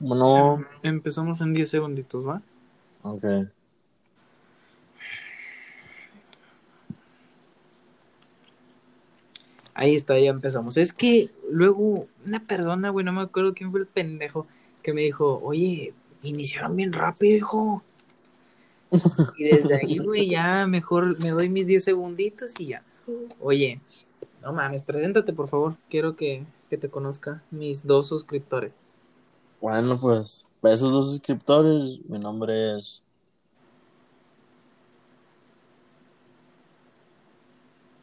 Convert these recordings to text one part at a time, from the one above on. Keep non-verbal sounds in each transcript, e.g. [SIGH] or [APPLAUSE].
No. Empezamos en 10 segunditos, ¿va? Ok. Ahí está, ya empezamos. Es que luego una persona, güey, no me acuerdo quién fue el pendejo, que me dijo, oye, iniciaron bien rápido, hijo. Y desde ahí, güey, ya mejor me doy mis 10 segunditos y ya. Oye, no mames, preséntate, por favor. Quiero que, que te conozca mis dos suscriptores. Bueno, pues, para esos dos suscriptores, mi nombre es.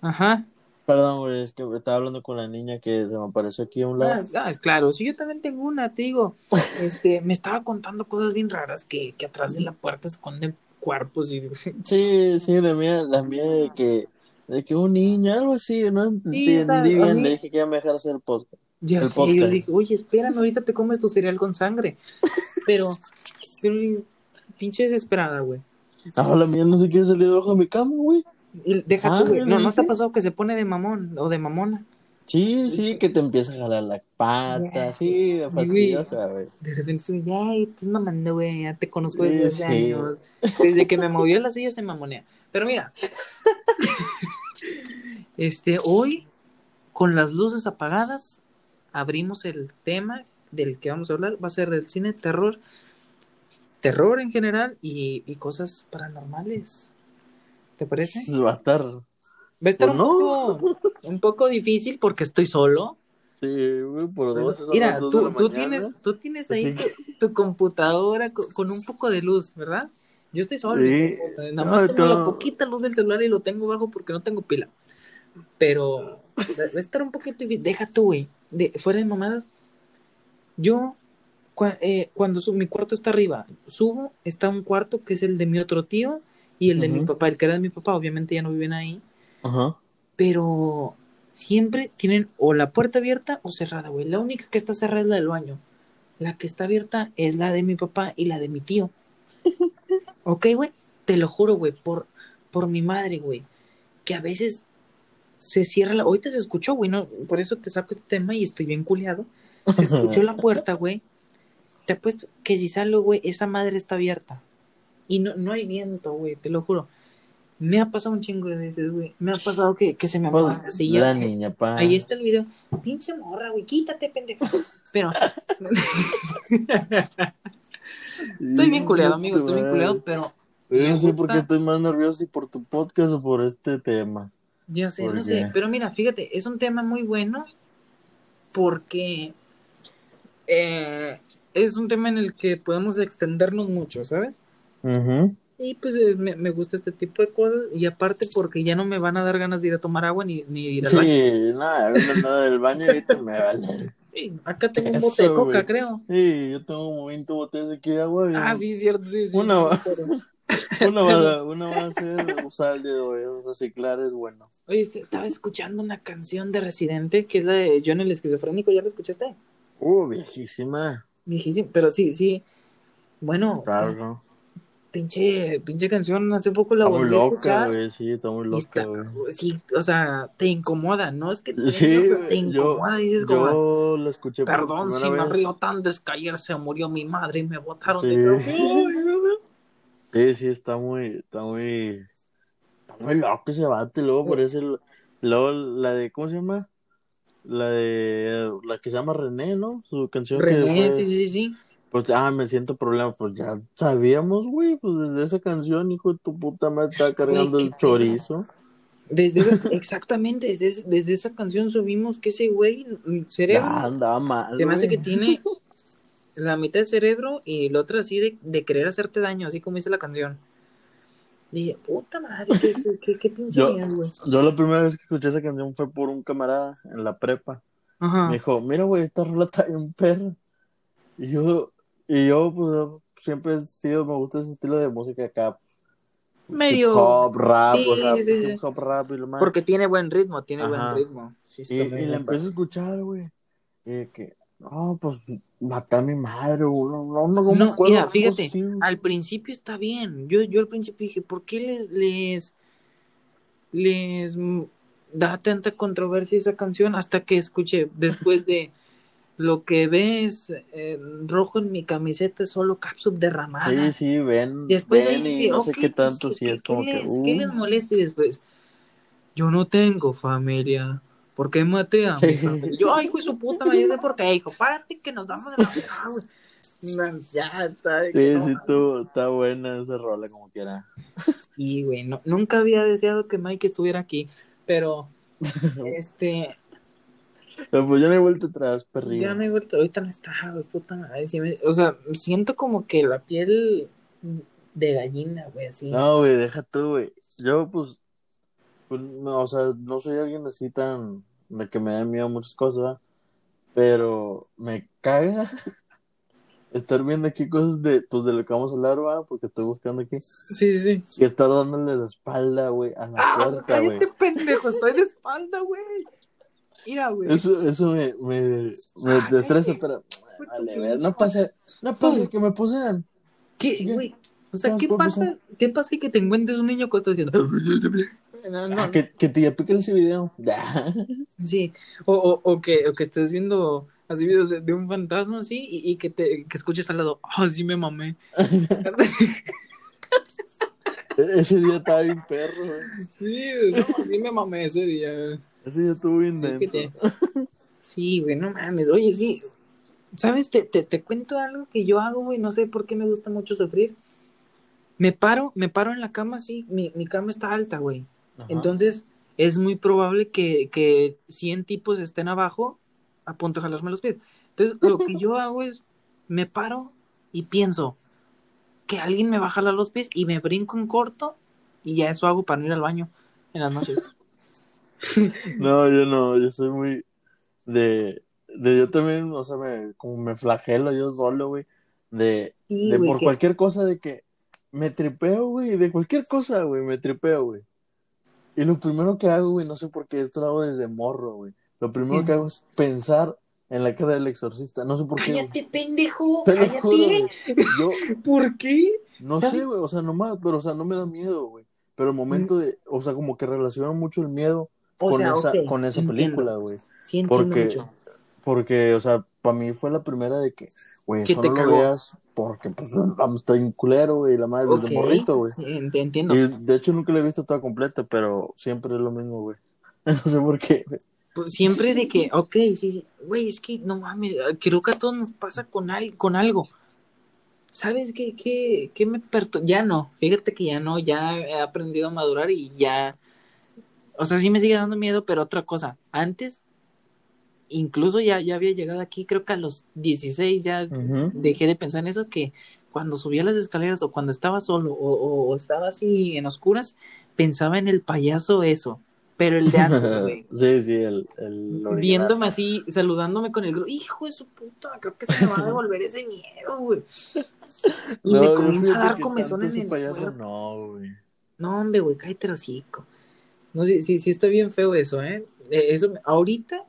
Ajá. Perdón, güey, es que estaba hablando con la niña que se me apareció aquí a un lado. Ah, ah, claro, sí, yo también tengo una, te digo. [LAUGHS] Este, me estaba contando cosas bien raras que, que atrás de la puerta esconden cuerpos y [LAUGHS] Sí, sí, la mía, la mía de que, de que un niño, algo así, no entendí bien, le dije que ya me dejara hacer el podcast. Ya El sé, yo dije, oye, espérame, ahorita te comes tu cereal con sangre. Pero, pero pinche desesperada, güey. Ah, la mía no se quiere salir debajo de mi cama, güey. Deja Ah, tú, güey. ¿le No, ¿no te ha pasado que se pone de mamón o de mamona? Sí, sí, que te empieza a jalar la pata, sí, sí, fastidiosa, güey. De repente, se me ay, estás mamando, güey, ya te conozco Sí, desde hace sí. años. Desde que me movió la silla se mamonea. Pero mira, [LAUGHS] este, hoy, con las luces apagadas, abrimos el tema del que vamos a hablar. Va a ser del cine terror, terror en general y, y cosas paranormales. ¿Te parece? Va a estar, Va a estar Pues un, no. poco, un poco difícil porque estoy solo. sí, por dos. son Mira, dos tú, tienes, tú tienes ahí Así tu, tu computadora co- con, un poco de luz, ¿verdad? Yo estoy solo. Sí. Nada más No, tengo la poquita luz del celular y lo tengo bajo porque no tengo pila. Pero va va a estar un poquito difícil. Deja tú, güey. De, fuera de mamadas. Yo, cua- eh, cuando mi cuarto está arriba, subo, está un cuarto que es el de mi otro tío y el de mi papá. El que era de mi papá, obviamente ya no viven ahí. Ajá. Pero siempre tienen o la puerta abierta o cerrada, güey. La única que está cerrada es la del baño. La que está abierta es la de mi papá y la de mi tío. [LAUGHS] ok, güey. Te lo juro, güey, por, por mi madre, güey. Que a veces se cierra la. Ahorita se escuchó, güey, ¿no? Por eso te saco este tema y estoy bien culeado. Se [LAUGHS] escuchó la puerta, güey. Te apuesto que si salgo, güey, esa madre está abierta. Y no, no hay viento, güey, te lo juro. Me ha pasado un chingo de veces, güey. Me ha pasado que, que se me apaga la Pues, silla. la niña, pa. Ahí está el video. Pinche morra, güey, quítate, pendejo. Pero. [LAUGHS] estoy bien culeado, amigo, estoy bien culeado, pero. Yo no sé por qué estoy más nervioso si por tu podcast o por este tema. Ya sé, ¿Por no qué? sé. Pero mira, fíjate, es un tema muy bueno porque. eh, es un tema en el que podemos extendernos mucho, ¿sabes? Ujú. Y pues eh, me, me gusta este tipo de cosas. Y aparte porque ya no me van a dar ganas de ir a tomar agua ni, ni ir al baño. Sí, nada, no, del baño ahorita me vale. Sí, acá tengo un Eso, bote de coca, güey. creo. Sí, yo tengo como 20 botellas aquí de agua. y Ah, sí, cierto, sí, sí. Una pero- Una va, a- una va a ser usar el dedo, eh, reciclar es bueno. Oye, este, estaba escuchando una canción de Residente que es la de John el esquizofrénico, ¿ya la escuchaste? Uh, viejísima. Viejísimo, pero sí, sí. Bueno, Claro. pinche, pinche canción, hace poco la volví a escuchar. güey. Sí, está muy loca, está- güey. sí, o sea, te incomoda, ¿no? Es que te, Sí, te güey, yo, incomoda, dices como, yo la escuché por perdón si me río tanto, es que ayer se murió mi madre y me botaron Sí. de. [LAUGHS] Sí, sí, está muy, está muy, está muy loco ese. Y luego por [LAUGHS] eso, el- luego la de, ¿cómo se llama? La de, la que se llama René, ¿no? Su canción que René, fue, sí, sí, sí. pues, ah, me siento problema, pues ya sabíamos, güey, pues desde esa canción, hijo de tu puta madre, estaba cargando Güey, el chorizo. Desde esa- [LAUGHS] exactamente, desde, desde esa canción subimos que ese güey, mm, cerebro, andaba mal, Se me hace que tiene la mitad de cerebro y la otra así de, de querer hacerte daño, así como dice la canción. Dije, puta madre, qué, qué, qué, qué pinche Yo- miedo, güey. Yo la primera vez que escuché esa canción fue por un camarada en la prepa. Ajá. Me dijo, mira, güey, esta rola está bien perra. Y yo, y yo, pues, siempre he sido, me gusta ese estilo de música acá. Medio- Hip hop, rap, Sí, o sea, sí, hip hop, rap y lo más. Porque tiene buen ritmo, tiene Ajá. buen ritmo. Sí, y, y la empiezo a escuchar, güey. Y que, no, pues, maté a mi madre. No, no, no, no me No, acuerdo, mira, fíjate, güey. al principio está bien. Yo, yo al principio dije, ¿por qué les, les, les da tanta controversia esa canción? Hasta que escuché después de lo que ves eh, rojo en mi camiseta es solo cápsula derramada. Sí, sí, ven, Después ven ahí y no sé ok, qué tanto, ¿qué- sí, es como que, uh, ¿Qué les molesta? Y después, yo no tengo familia. ¿Por qué maté a Sí. Yo, ay, hijo de su puta yo sé por qué, hijo. Párate que nos damos de la ah, güey. Ya, está. sí, no sí, tú, está buena esa rola como quiera. Sí, güey, no- nunca había deseado que Mike estuviera aquí, pero, [LAUGHS] este, Pero pues yo no he vuelto atrás, perrillo. ya me he vuelto, ahorita no está, güey, puta madre. me- o sea, siento como que la piel de gallina, güey, así. No, güey, deja tú, güey. Yo, pues, pues, no, o sea, no soy alguien así tan, de que me da miedo muchas cosas, ¿verdad? Pero me caga [LAUGHS] estar viendo aquí cosas de, pues, de lo que vamos a hablar, ¿verdad? Porque estoy buscando aquí. Sí, sí, sí. Y estar dándole la espalda, güey, a la Ah, puerta, güey. cállate, pendejo, estoy de espalda, güey. Mira, güey. Eso, eso me, me, me Ah, cállate. pero, vale, ver, no pasa, no pasa que me posean. ¿Qué, güey? O sea, ¿qué ¿cómo pasa? ¿Qué pasa que te encuentres un niño que está diciendo? No, no, Ah, que, que te piquen ese video. [LAUGHS] Sí, o, o, o que, o que estés viendo así videos de, de un fantasma así y, y que te que escuches al lado, ah, sí me mamé. E-, Ese día estaba bien perro, güey. sí, no, sí me mamé ese día. Ese día estuvo bien Sí, te- Sí, güey, no mames. Oye, sí. ¿Sabes? Te, te, te cuento algo que yo hago, güey. No sé por qué me gusta mucho sufrir. Me paro, me paro en la cama, sí. Mi, mi cama está alta, güey. Ajá. Entonces, es muy probable que, que 100 tipos estén abajo a punto de jalarme los pies. Entonces, lo que yo hago es, me paro y pienso que alguien me va a jalar los pies y me brinco en corto y ya eso hago para no ir al baño en las noches. [LAUGHS] No, yo no, yo soy muy de, de yo también, o sea, me, como me flagelo yo solo, güey, de, Sí, de por que- cualquier cosa de que me tripeo, güey, de cualquier cosa, güey, me tripeo, güey. Y lo primero que hago, güey, no sé por qué, esto lo hago desde morro, güey. Lo primero Sí. que hago es pensar en la cara del exorcista, no sé por qué. güey. Cállate, pendejo. Te lo Cállate. juro, güey. Yo ¿Por qué? no sé, güey, o sea, nomás, pero, o sea, no me da miedo, güey. Pero el momento de, o sea, como que relaciono mucho el miedo O con sea, esa, con esa película, güey. Sí, Porque, mucho. porque, o sea, para mí fue la primera de que, güey, eso te no cagó. lo veas porque, pues, vamos, estoy en culero, güey, la madre Ok, desde morrito, güey. sí, ent- entiendo. Y de hecho nunca la he visto toda completa, pero siempre es lo mismo, güey. [LAUGHS] No sé por qué. Pues siempre de que, ok, sí, sí, güey, es que no mames, creo que a todos nos pasa con, al, con algo. ¿Sabes qué, qué, qué me perturba? Ya no, fíjate que ya no, ya he aprendido a madurar y ya, o sea, sí me sigue dando miedo, pero otra cosa, antes, incluso ya, ya había llegado aquí, creo que a los 16 ya dejé de pensar en eso, que cuando subía las escaleras o cuando estaba solo o, o- o estaba así en oscuras, pensaba en el payaso eso, pero el de antes, [LAUGHS] güey. sí, sí, el, el original. Viéndome así, saludándome con el grupo. Hijo de su puta, creo que se me va a devolver ese miedo, güey. Y No, me comienza a dar tanto en el payaso cuerpo. no, güey. No, hombre, güey, cállate el hocico. No, sí, sí, sí está bien feo eso, ¿eh? Eh, Eso, ahorita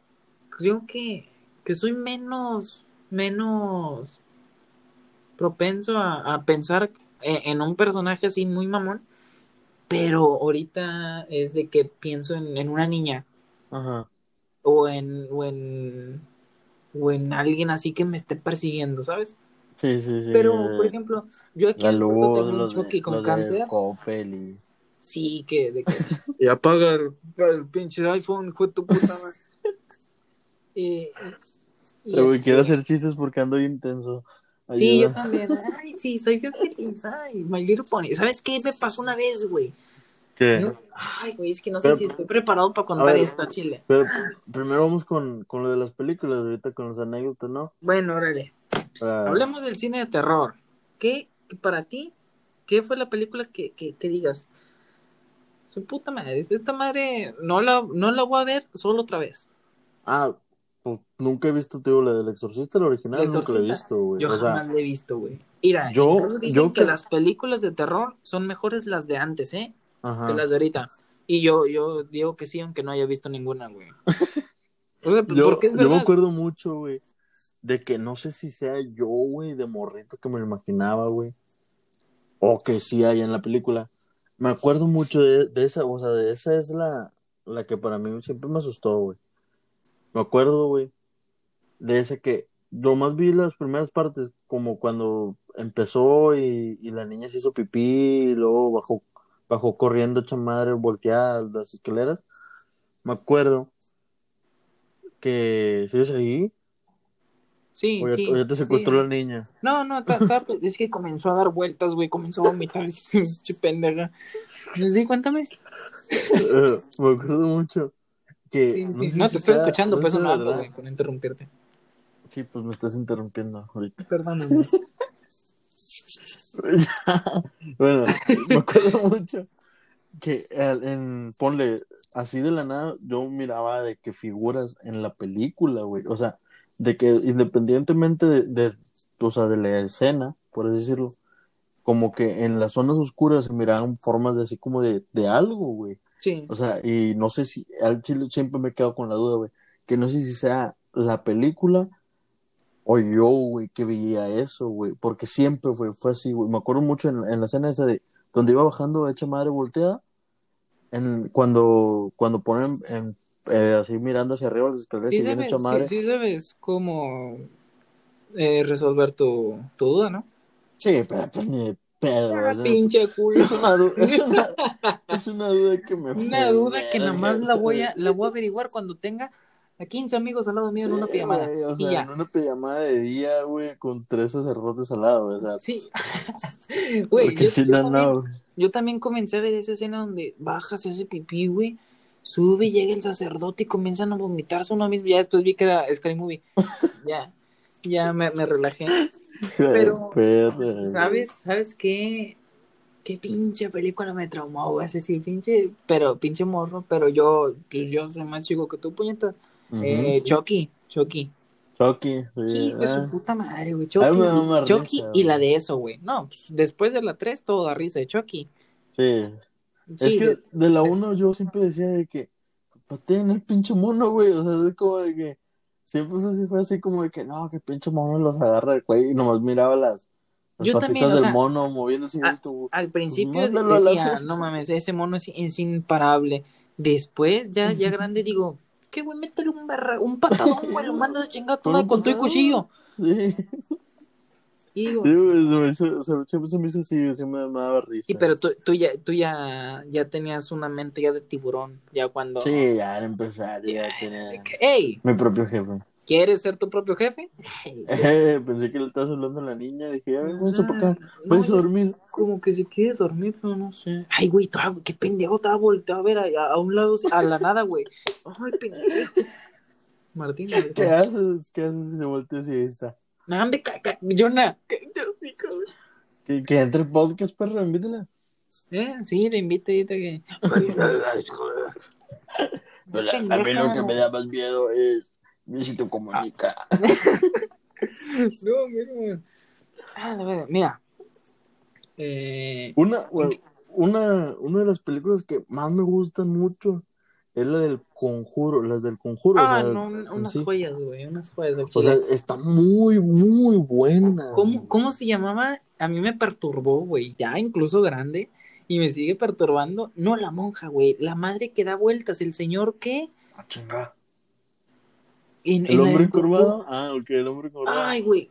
creo que, que soy menos, menos propenso a, a pensar en, en un personaje así muy mamón, pero ahorita es de que pienso en, en una niña Ajá. o en, o en, o en alguien así que me esté persiguiendo, ¿sabes? Sí, sí, sí. Pero, por ejemplo, yo aquí en Puerto luz, tengo un los choque de, con cáncer. Y... Sí, que de que [LAUGHS] y apaga el, el pinche iPhone, hijo de tu puta madre. Y, y Pero, quiero hacer chistes porque ando bien intenso. Sí, yo también. Ay, sí, soy bien feliz. Ay, My Little Pony. ¿Sabes qué me pasó una vez, güey? ¿Qué? No- Ay, güey, es que no Pero- sé si estoy preparado para A contar ver. esto, Chile. Pero primero vamos con, con lo de las películas, ahorita con las anécdotas, ¿no? Bueno, órale. Para- Hablemos del cine de terror. ¿Qué, qué para ti, qué fue la película que, que, que digas? Su puta madre, esta madre no la, no la voy a ver solo otra vez. Ah, pues nunca he visto, digo, la del Exorcista, la original, El nunca la he visto, güey. Yo O sea, jamás la he visto, güey. Mira, yo- dicen yo que que- las películas de terror son mejores las de antes, ¿eh? ajá. que las de ahorita. Y yo, yo digo que sí, aunque no haya visto ninguna, güey. O sea, pues, Yo, porque es yo me acuerdo mucho, güey, de que no sé si sea yo, güey, de morrito que me lo imaginaba, güey. O que sí hay en la película. Me acuerdo mucho de, de esa, o sea, de esa es la, la que para mí siempre me asustó, güey. Me acuerdo, güey, de ese que yo más vi las primeras partes, como cuando empezó y, y la niña se hizo pipí y luego bajó, bajó corriendo hecha madre, volteada las escaleras. Me acuerdo que, ¿sigues ahí? Sí, O ya, sí. o ya te sí. secuestró la niña. No, no, ta- ta- es que comenzó a dar vueltas, güey, comenzó a vomitar, [LAUGHS] pendeja. Sí, cuéntame. [LAUGHS] Eh, me acuerdo mucho que Sí, no sí. te estoy sea- escuchando, no pues no hablo, güey, con interrumpirte. Sí, pues me estás interrumpiendo ahorita. Perdóname. [LAUGHS] bueno, me acuerdo mucho que en, ponle, así de la nada, yo miraba de que figuras en la película, güey. O sea, de que independientemente de, de, o sea, de la escena, por así decirlo, como que en las zonas oscuras se miraban formas de así como de, de algo, güey. Sí. O sea, y no sé si, al chile siempre me he quedado con la duda, güey, que no sé si sea la película o yo, güey, que veía eso, güey, porque siempre fue, fue así, güey. Me acuerdo mucho en, en la escena esa de donde iba bajando hecha madre volteada, en, cuando, cuando ponen en, eh, así mirando hacia arriba las escaleras Sí y sabes, hecha madre. sí, sí sabes cómo eh, resolver tu, tu duda, ¿no? Sí, pero pues ni de pedo, o sea, pinche sí, culo. es una, du- es, una, [LAUGHS] es una duda que me Una duda que nada más la voy a, la voy a averiguar cuando tenga a 15 amigos al lado mío en una Sí, pijamada. güey, o y sea, ya. en una pijamada de día, güey, con tres sacerdotes al lado, sea, Sí. [LAUGHS] Güey, porque yo, yo no, también, no, yo también comencé a ver esa escena donde baja, se hace pipí, güey. Sube, llega el sacerdote y comienzan a vomitarse uno mismo. Ya después vi que era Scary Movie. Ya, ya me, me relajé. Pero- [LAUGHS] Perra, ¿Sabes? ¿Sabes qué? Qué pinche película me traumó, güey. Ese sí, pinche, pero pinche morro. Pero yo, pues yo soy más chico que tú, puñetas. Eh, Chucky, Chucky. Chucky, sí, de su ah. puta madre, güey. Chucky, Chucky y la de eso, güey. No, pues, después de la 3 todo da risa de Chucky. Sí. Sí, es que de- de la 1 yo siempre decía de que pateen el pinche mono, güey. O sea, es como de que siempre fue así, fue así como de que no, que pinche mono los agarra el cuello y nomás miraba las, las Yo patitas también, o del mono moviéndose y ah, como, al principio Pues a la decía, no mames, ese mono es, es imparable. Después, ya, [LAUGHS] ya grande, digo, ¿qué, güey? Métele un, barra, un patadón, güey, lo [LAUGHS] mandas a chingar tu Con tu patadón. cuchillo. Sí, [LAUGHS] Y digo, sí, güey, se me hizo- se- siempre se me hizo así, siempre me daba risa. sí, pero tú, tú, ya, tú ya, ya tenías una mente ya de tiburón, ya cuando... Sí, ya era empresario, ya Ya, tenía ¡Ey! mi propio jefe. ¿Quieres ser tu propio jefe? Eh, [LAUGHS] pensé que le estabas hablando a la niña, dije, ya, vamos para acá, Ah, puedes no, a dormir. Como que se quiere dormir, pero no sé. Ay, güey, qué pendejo, estaba volteado a ver a, a un lado, a la nada, güey. Ay, pendejo. Martín, Martín. ¿Qué haces? ¿Qué haces si se voltea así ahí está? No, hombre, ca- ca- Jonah. Que, que entre el podcast, perro, invítala. Eh, sí, le invito ahorita que. A mí lo que me da más miedo es Luisito Comunica. [LAUGHS] No, mira. Ah, verdad, mira. Eh, Una, bueno, una, una de las películas que más me gustan mucho es la del conjuro, las del conjuro. ah, o sea, no, unas sí. joyas, güey, unas joyas del O sea, está muy, muy buena. ¿Cómo, ¿Cómo se llamaba? A mí me perturbó, güey, ya incluso grande, y me sigue perturbando. No la monja, güey, la madre que da vueltas, el señor que. Ah, chinga. En, ¿El en hombre encorvado? Ah, ok, el hombre encorvado. Ay, güey.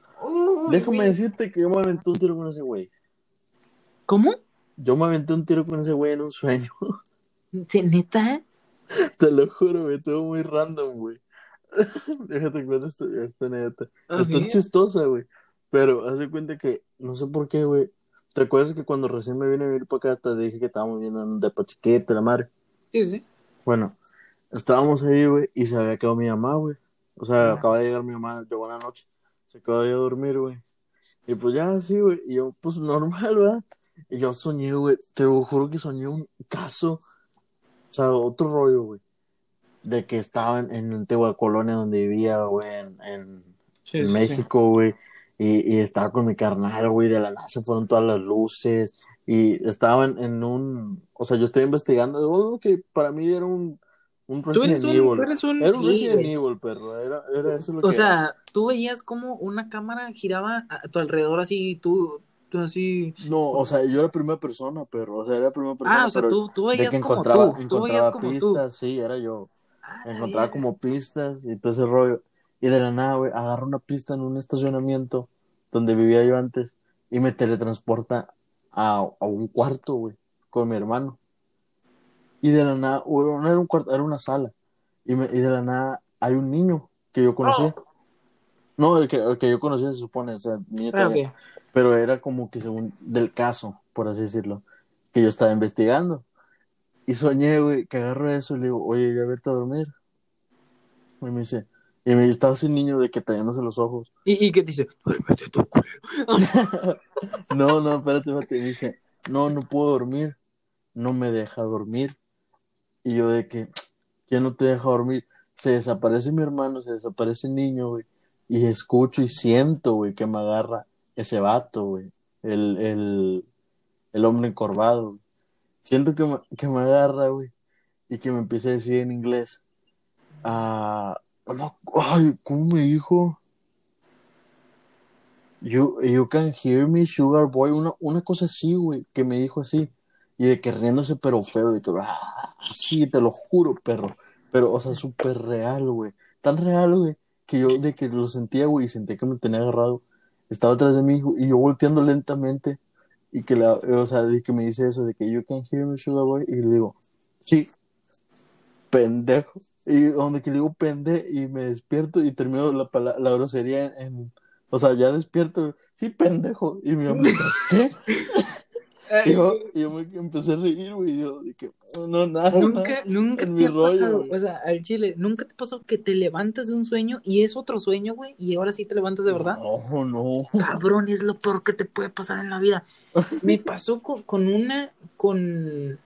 Déjame güey. decirte que yo me aventé un tiro con ese güey. ¿Cómo? Yo me aventé un tiro con ese güey en un sueño. ¿Se- ¿Neta? [LAUGHS] Te lo juro, güey, estuvo muy random, güey. [LAUGHS] Déjate cuento esta, esta anécdota. A Está chistosa, güey. Pero haz de cuenta que, no sé por qué, güey. ¿Te acuerdas que cuando recién me vine a vivir para acá te dije que estábamos viendo en un depa chiquito, la madre? Sí, sí. Bueno, estábamos ahí, güey, y se había quedado mi mamá, güey. O sea, Ah. acaba de llegar mi mamá, llegó la noche. Se acaba de ir a dormir, güey. Y pues ya, sí, güey. Y yo, pues normal, ¿verdad? Y yo soñé, güey. Te lo juro que soñé un caso. Sea, otro rollo, güey. De que estaba en, Antigua Colonia donde vivía, güey, en, en, Sí, en sí. México, güey. Y, y estaba con mi carnal, güey. De la nada se fueron todas las luces. Y estaba en, un. O sea, yo estoy investigando. algo que para mí era un, un Resident Evil. un, Era un Resident. Evil, perro. Era, era eso lo O que sea, tú veías como una cámara giraba a tu alrededor así, y tú, tú así. No, o sea, yo era primera persona, perro. O sea, era primera persona. Ah, o sea, pero tú, tú de veías que como encontraba, tú, tú veías encontraba como pistas, tú. sí, era yo. Ah, Encontraba como pistas y todo ese rollo. Y de la nada, güey, agarro una pista en un estacionamiento donde vivía yo antes y me teletransporta a, a un cuarto, güey, con mi hermano. Y de la nada, no era un cuarto, era una sala. Y, me- y de la nada hay un niño que yo conocía. No, el que, el que yo conocía se supone, o sea, niño Ah, todavía. Pero era como que según del caso, por así decirlo, que yo estaba investigando. Y soñé, güey, que agarro eso y le digo, oye, ya vete a dormir. Y me dice, y me estaba ese niño de que tallándose los ojos. ¿Y, y qué dice? Duérmete tú, culero. [LAUGHS] No, no, espérate, espérate. Y me dice, no, no puedo dormir. No me deja dormir. Y yo de que, ¿quién no te deja dormir? Se desaparece mi hermano, se desaparece el niño, güey. Y escucho y siento, güey, que me agarra ese vato, güey. El, el, el hombre encorvado. Siento que me, que me agarra, güey. Y que me empieza a decir en inglés. Ah, ay, ¿cómo me dijo? You, you can hear me, sugar boy. Una, una cosa así, güey, que me dijo así. Y de que riéndose, pero feo, de que, ah, sí, te lo juro, perro. Pero, o sea, súper real, güey. Tan real, güey, que yo de que lo sentía, güey, y sentía que me tenía agarrado. Estaba atrás de mí, y yo volteando lentamente. Y que, la, o sea, de que me dice eso, de que you can hear me, sugar boy. Y le digo, sí, pendejo. Y donde que le digo pende y me despierto y termino la, pala- la grosería en, en- o sea, ya despierto, sí, pendejo. Y mi mamá, [LAUGHS] ¿qué? Y yo, yo me empecé a reír, güey, yo dije, no, no, nada. Nunca, nunca en te mi ha rollo, pasado, o sea, al chile, nunca te pasó que te levantas de un sueño y es otro sueño, güey, y ahora sí te levantas de verdad. No, no. Cabrón, es lo peor que te puede pasar en la vida. Me [LAUGHS] pasó con, con una, con...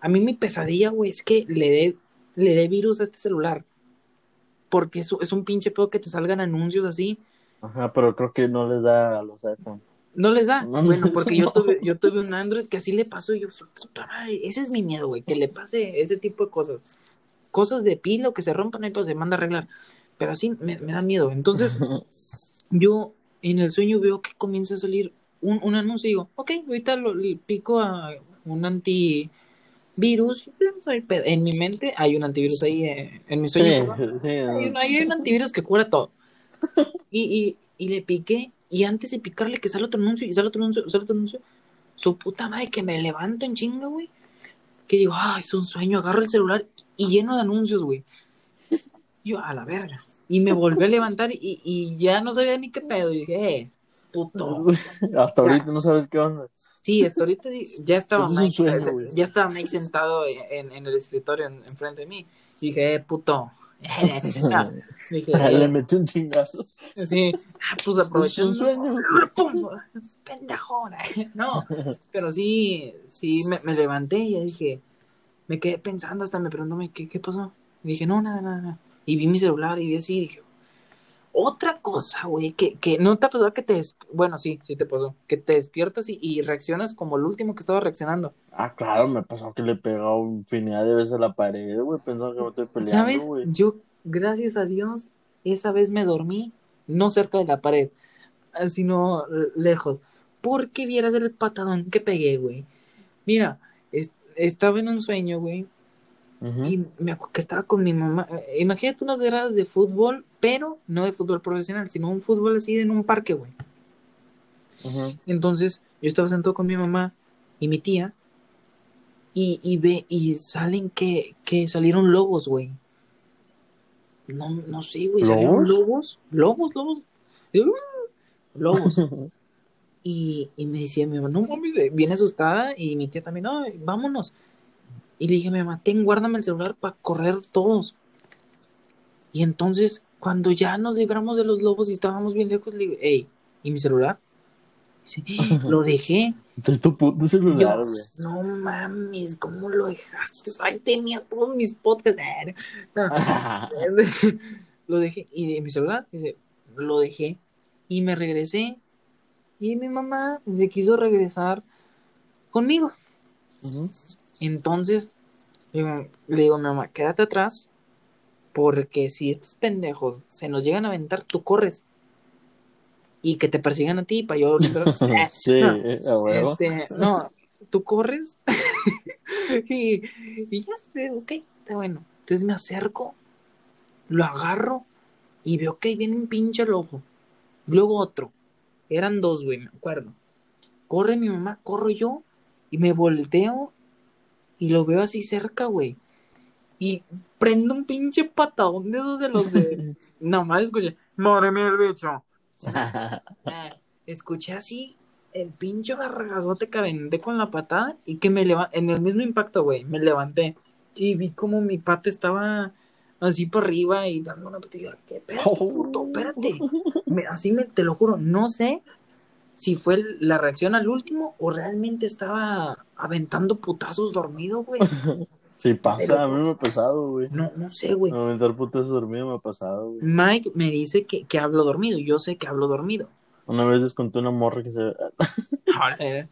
A mí mi pesadilla, güey, es que le dé le dé virus a este celular. Porque es, es un pinche pedo que te salgan anuncios así. Ajá, pero creo que no les da a los iPhone. No les da. No, bueno, porque yo tuve, yo tuve un Android que así le pasó y yo, su puta madre, ese es mi miedo, güey, que le pase ese tipo de cosas. Cosas de pilo que se rompan y pues se manda a arreglar. Pero así me, me da miedo. Entonces, [LAUGHS] yo en el sueño veo que comienza a salir un, un anuncio y digo, ok, ahorita lo, le pico a un antivirus. En mi mente hay un antivirus ahí, eh, en mi Sí, sueño. sí. Hay un, hay un antivirus que cura todo. [LAUGHS] Y, y, y le piqué, y antes de picarle que sale otro anuncio, y sale otro anuncio, sale otro anuncio, su puta madre que me levanto en chinga, güey. Que digo, ah, es un sueño, agarro el celular y lleno de anuncios, güey. Yo, a la verga. Y me volví a levantar y, y ya no sabía ni qué pedo. Y dije, eh, puto. [LAUGHS] Hasta ahorita no sabes qué onda. Sí, hasta ahorita ya estaba Eso es un Mike, sueño, eh, ya estaba Mike sentado en, en el escritorio en- enfrente de mí. Y dije, eh, puto. Dije, Le [LAUGHS] eh, metí un chingazo. sí, ah, pues Es aprovechando. un sueño. ¡Pum! Pendejona. [LAUGHS] No, pero sí, sí, me, me levanté y ya dije, me quedé pensando, hasta me preguntó, ¿qué, qué pasó? Y dije, no, nada, nada, nada. Y vi mi celular y vi así y dije, otra cosa, güey, que, que no te ha pasado que te, des- bueno, sí, sí te pasó, que te despiertas y, y reaccionas como el último que estaba reaccionando. Ah, claro, me pasó que le pegaba infinidad de veces a la pared, güey, pensando que me estoy peleando, ¿Sabes? güey. Yo, gracias a Dios, esa vez me dormí, no cerca de la pared, sino lejos. Porque vieras el patadón que pegué, güey. Mira, es- estaba en un sueño, güey, y me acuerdo que estaba con mi mamá. Imagínate unas gradas de fútbol, pero no de fútbol profesional, sino un fútbol así en un parque, güey. Entonces, yo estaba sentado con mi mamá y mi tía, y, y ve, y salen que, que salieron lobos, güey. No, no sé, güey, salieron lobos, lobos, lobos. Y, ¡uh! Lobos. [LAUGHS] Y, y me decía mi mamá, no mames, eh, bien asustada, y mi tía también, no, vámonos. Y le dije a mi mamá, ten, guárdame el celular para correr todos. Y entonces, cuando ya nos libramos de los lobos y estábamos bien lejos, le digo, hey, ¿y mi celular? Dice, "Eh, lo dejé. Tu puto celular, Yo, no mames, ¿cómo lo dejaste? Ahí tenía todos mis podcasts. [LAUGHS] No. [LAUGHS] Lo dejé. Y de mi celular, dice, lo dejé. Y me regresé. Y mi mamá se quiso regresar conmigo. Entonces, digo- le digo a mi mamá, quédate atrás. Porque si estos pendejos se nos llegan a aventar, tú corres. Y que te persigan a ti para yo. [LAUGHS] Sí, No. eh, a huevo. Este, no, tú corres [LAUGHS] y, y ya, eh, ok, está bueno. Entonces me acerco, lo agarro y veo que viene un pinche lobo. Luego otro. Eran dos, güey, me acuerdo. Corre mi mamá, corro yo y me volteo y lo veo así cerca, güey. Y prendo un pinche patadón de esos de los de. [LAUGHS] Nada más escuché. Madre mía, el bicho. [LAUGHS] Ah, escuché así el pinche garragazote que aventé con la patada y que me levanté. En el mismo impacto, güey, me levanté. Y vi como mi pata estaba así por arriba y dando una patada. ¿Qué? Espérate, puto, espérate. Me- así me, te lo juro, no sé si fue la reacción al último o realmente estaba aventando putazos dormido, güey. [LAUGHS] Sí pasa, Pero- a mí me ha pasado, güey. No, no sé, güey. Aventar putas dormido me ha pasado, güey. Mike me dice que, que hablo dormido. Yo sé que hablo dormido. Una vez les conté una morra que se... [LAUGHS] Eh,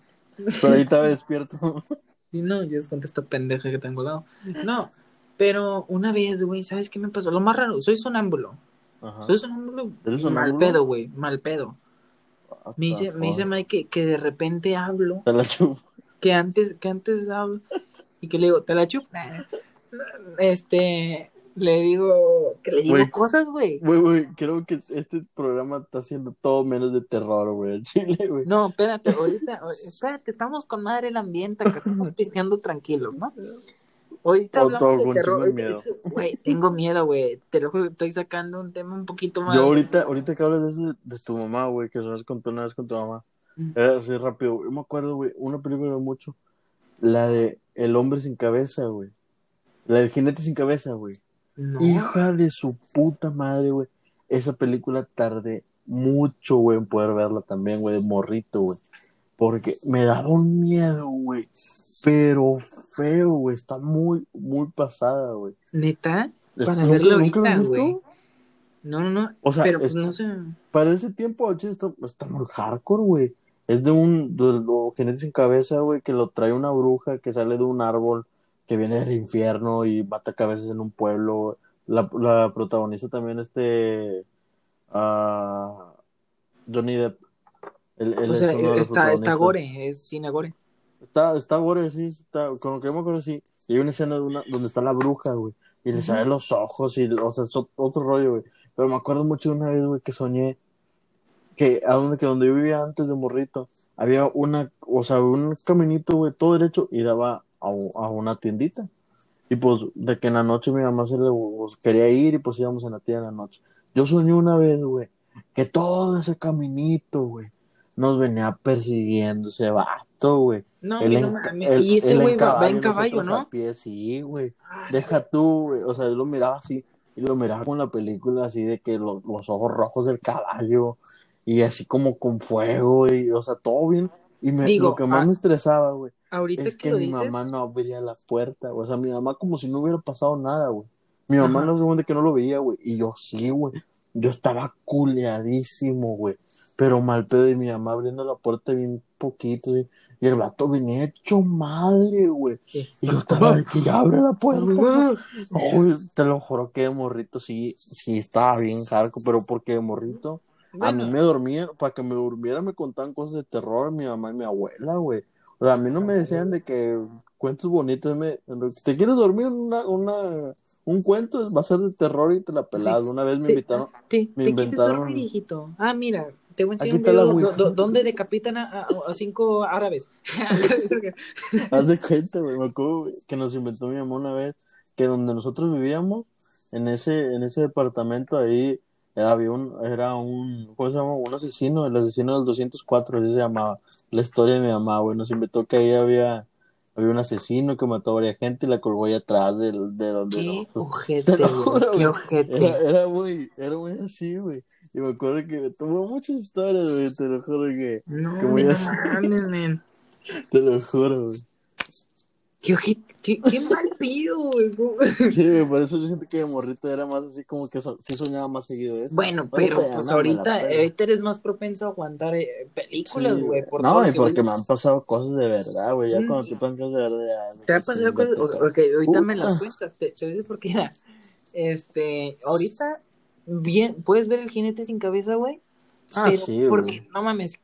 Pero ahí estaba despierto. y no, yo les conté esta pendeja que tengo al lado. No, pero una vez, güey, ¿sabes qué me pasó? Lo más raro, soy sonámbulo. Ajá. Soy sonámbulo. ¿Eres Mal pedo, güey, mal pedo. What Me dice, me dice? Mike que, que de repente hablo, Te la chupo. que antes, que antes hablo, y que le digo, ¿te la chup? Nah. Este, le digo, que le digo cosas, güey. Güey, güey, creo que este programa está haciendo todo menos de terror, güey. al Chile, güey. No, espérate, ahorita, espérate, estamos con madre el ambiente, acá estamos [LAUGHS] pisteando tranquilos, ¿no? Ahorita hablamos todo de terror. Güey, tengo miedo, güey. Te lo juro, estoy sacando un tema un poquito más. Yo ahorita, ahorita que hablas de eso de, tu mamá, güey, que nos contó una vez con tu mamá. Mm. Era así rápido. Yo me acuerdo, güey, una película mucho. La de El hombre sin cabeza, güey. La del jinete sin cabeza, güey. No. Hija de su puta madre, güey. Esa película tardé mucho, güey, en poder verla también, güey, de morrito, güey. Porque me daba un miedo, güey. Pero feo, güey. Está muy, muy pasada, güey. ¿Neta? Para ¿Nunca- verlo nunca ahorita, güey. No, no, no. O sea, pero es- pues no sé. para ese tiempo, está, está muy hardcore, güey. Es de un de los jinetes sin cabeza, güey, que lo trae una bruja que sale de un árbol que viene del infierno y mata cabezas en un pueblo. La, la protagonista también este ah, Johnny Depp. Él- él O sea, está, está gore, es cine gore. Está, está gore, sí, está, con lo que yo me acuerdo, sí. Y hay una escena de una, donde está la bruja, güey. Y le salen los ojos y, o sea, es ot- otro rollo, güey. Pero me acuerdo mucho de una vez, güey, que soñé que a donde, que donde yo vivía antes de Morrito, había una, o sea, un caminito, güey, todo derecho y daba a, a una tiendita. Y pues, de que en la noche mi mamá se le pues, quería ir y pues íbamos en la tienda en la noche. Yo soñé una vez, güey, que todo ese caminito, güey, nos venía persiguiendo ese vato, güey. No, güey, no mames. Y ese güey va, en caballo, ¿no? a pie, sí, güey. Deja tú, güey. O sea, yo lo miraba así. Y lo miraba con la película así de que lo- los ojos rojos del caballo. Y así como con fuego. Y, o sea, todo bien. Y me, Digo, lo que más ah, me estresaba, güey, Ahorita es que, que lo mi dices. mamá no abría la puerta. O sea, mi mamá como si no hubiera pasado nada, güey. Mi mamá Ajá. no se cuenta que no lo veía, güey. Y yo sí, güey. Yo estaba culeadísimo, güey. Pero mal pedo y mi mamá abriendo la puerta bien poquito. ¿sí? Y el vato venía hecho madre, güey. Sí. Y yo estaba de que ya abre la puerta. No, güey, [LAUGHS] te lo juro que de morrito sí, sí estaba bien hardcore, pero porque de morrito a mí me dormían, para que me durmiera me contaban cosas de terror mi mamá y mi abuela, güey. O sea, a mí no me decían de que cuentos bonitos, me, ¿te quieres dormir una, una, un cuento? Va a ser de terror y te la pelas. Una vez me te- invitaron, te, me te quieres inventaron- dormir, hijito. Ah, mira, te voy a enseñar un video do- donde decapitan a, a- a cinco árabes. [LAUGHS] haz de cuenta, güey, me acuerdo que nos inventó mi mamá una vez, que donde nosotros vivíamos, en ese, en ese departamento ahí, había un, era un, ¿cómo se llama? Un asesino, el asesino del 204, así se llamaba, la historia de mi mamá, güey, nos inventó que ahí había, había un asesino que mató a varias gente y la colgó ahí atrás del, de donde Qué nosotros- ojete, Te juro, Qué ojete. Era, era muy, era muy así, güey. Y me acuerdo que me tomó muchas historias, güey, te lo juro que, No, que muy no así. mames, men. [LAUGHS] te lo juro, güey. Qué ojete, qué, qué mal pido, güey. [LAUGHS] Sí, por eso yo siento que de morrito era más así como que so- sí soñaba más seguido eso. Bueno, pero pues, pues ahorita, eres más propenso a aguantar eh, películas, Sí, güey. por No, y porque me han pasado cosas de verdad, güey. Ya Mm. cuando te pasan cosas de verdad, ya. ¿Te ha pasado cosas? Ok, ahorita me las cuentas. Te, decir por qué era. Este, ahorita, bien, puedes ver el jinete sin cabeza, güey. Ah, pero sí, porque, güey. no mames,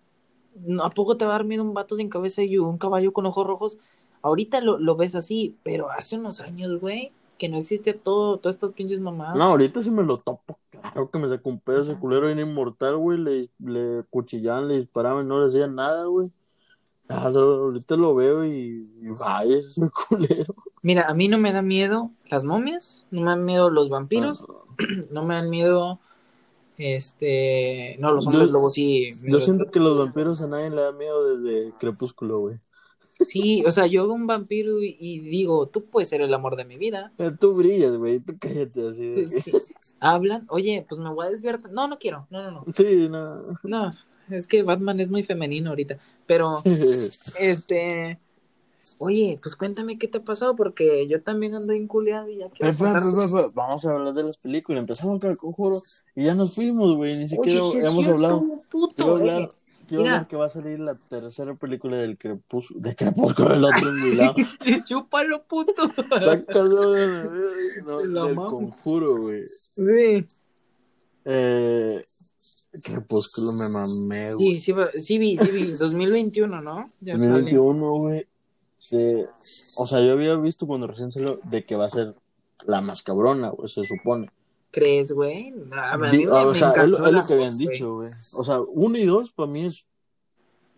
¿no- ¿a poco te va a dar miedo un vato sin cabeza y un caballo con ojos rojos? Ahorita lo, lo ves así, pero hace unos años, güey, que no existe todo, todas estas pinches mamadas. No, ahorita sí me lo topo. Claro que me sacó un pedo ese culero bien inmortal, güey. Le, le cuchillaban, le disparaban, no le hacían nada, güey. Ah, ahorita lo veo y, y vaya, ese es mi [LAUGHS] culero. Mira, a mí no me da miedo las momias, no me dan miedo los vampiros, [CLEARS THROAT] no me dan miedo, este, no, los Yo- hombres lobos sí. Yo siento que los vampiros a nadie le da miedo desde Crepúsculo, güey. Sí, o sea, yo veo un vampiro y, y digo, tú puedes ser el amor de mi vida. Tú brillas, güey, tú cállate así. De Sí. Hablan, oye, pues me voy a despertar. No, no quiero, no, no, no. Sí, no. No, es que Batman es muy femenino ahorita. Pero, este. Oye, pues cuéntame qué te ha pasado, porque yo también ando inculeado y ya quiero Vamos a hablar de las películas. Empezamos con el conjuro y ya nos fuimos, güey. Ni Oye, siquiera sí es hemos cierto, hablado. puto, Quiero Mira. hablar que va a salir la tercera película del Crepúsculo. De Crepúsculo, el otro engulado. [LAUGHS] Chúpalo, puto. Sácalo de no, [LAUGHS] la del mamo. conjuro, güey. Sí, Eh, Crepúsculo me mamé, güey. sí, sí, sí vi, sí vi. [LAUGHS] 2021, ¿no? Ya sale. 2021, güey. Se... O sea, yo había visto cuando recién salió de que va a ser la más cabrona, güey, se supone. ¿Crees, güey? A mí Di- me- o me sea, es lo, es lo la que habían güey. dicho, güey. O sea, uno y dos para mí es.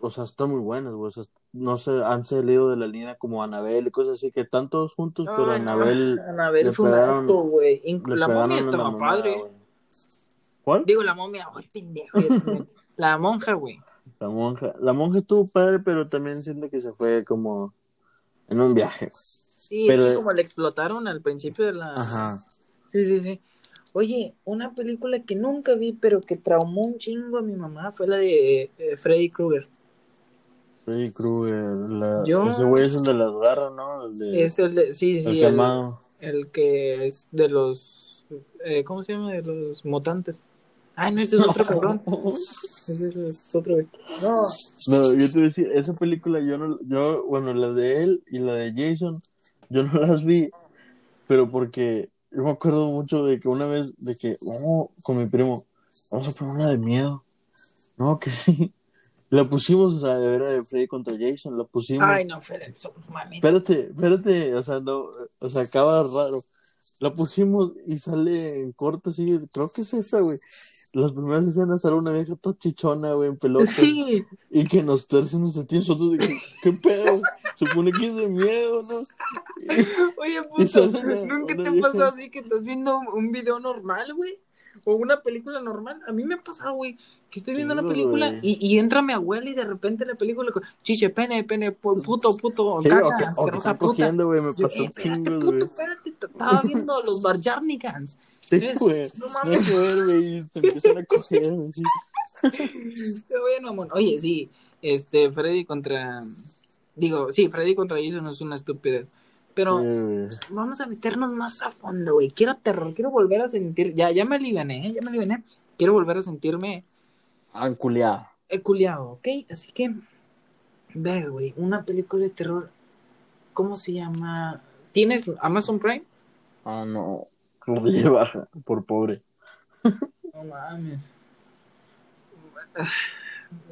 O sea, están muy buenas, güey. O sea, no sé, han salido de la línea como Anabel y cosas así, que están todos juntos, pero no, Anabel. Anabel fue un pegaron- asco, güey. La momia estaba mamada, padre. güey. ¿Cuál? Digo, la momia, ay, pendejo. [LAUGHS] La monja, güey. La monja. La monja estuvo padre, pero también siento que se fue como en un viaje. güey. Sí, Pero- es como le explotaron al principio de la. Ajá. Sí, sí, sí. Oye, una película que nunca vi, pero que traumó un chingo a mi mamá fue la de eh, Freddy Krueger. Freddy Krueger. La... Yo- Ese güey es el de las garras, ¿no? El de. Es el de. Sí, sí, el, que es de los. eh, ¿Cómo se llama? De los mutantes. Ay, no, ese es otro [LAUGHS] cabrón. Ese, es otro, güey. No, No, yo te voy a decir, esa película yo no, yo, bueno, la de él y la de Jason, yo no [LAUGHS] las vi, pero porque yo me acuerdo mucho de que una vez, de que, oh, con mi primo, vamos a poner una de miedo. No, que sí. [LAUGHS] La pusimos, o sea, de ver a de Freddy contra Jason, la pusimos. ay, no, so- mames. Espérate, espérate, o sea, no, o sea, acaba raro. La pusimos y sale en corto, así, creo que es esa, güey. Las primeras escenas sale una vieja toda chichona, güey, en pelotas. Sí, Y que nos tercen los sentidos nosotros de ¿qué pedo? Supone que es de miedo, ¿no? oye, puto, una- ¿nunca una te vieja. pasó así que estás viendo un video normal, güey? O una película normal. A mí me ha pasado, güey, que estoy viendo una Chingo, película y, y entra mi abuela y de repente la película con chiche, pene, pene, pu- puto, puto, Sí, caca, o que, o que está puta. cogiendo, güey, me pasó eh, chingos, güey. espérate, estaba viendo los Barjarnigans. Sí, güey. No mames. güey, se empiezan a coger, güey, sí. Bueno, Oye, sí, este, Freddy contra. Digo, sí, Freddy contra Jason es una estupidez. Pero Sí, vamos a meternos más a fondo, güey. Quiero terror, quiero volver a sentir. Ya, ya me aliviané, ya me aliviané. Quiero volver a sentirme Anculeado. culiado, ¿ok? Así que, ver, güey, una película de terror. ¿Cómo se llama? ¿Tienes Amazon Prime? Ah, no. Rodilla baja, por pobre. No mames.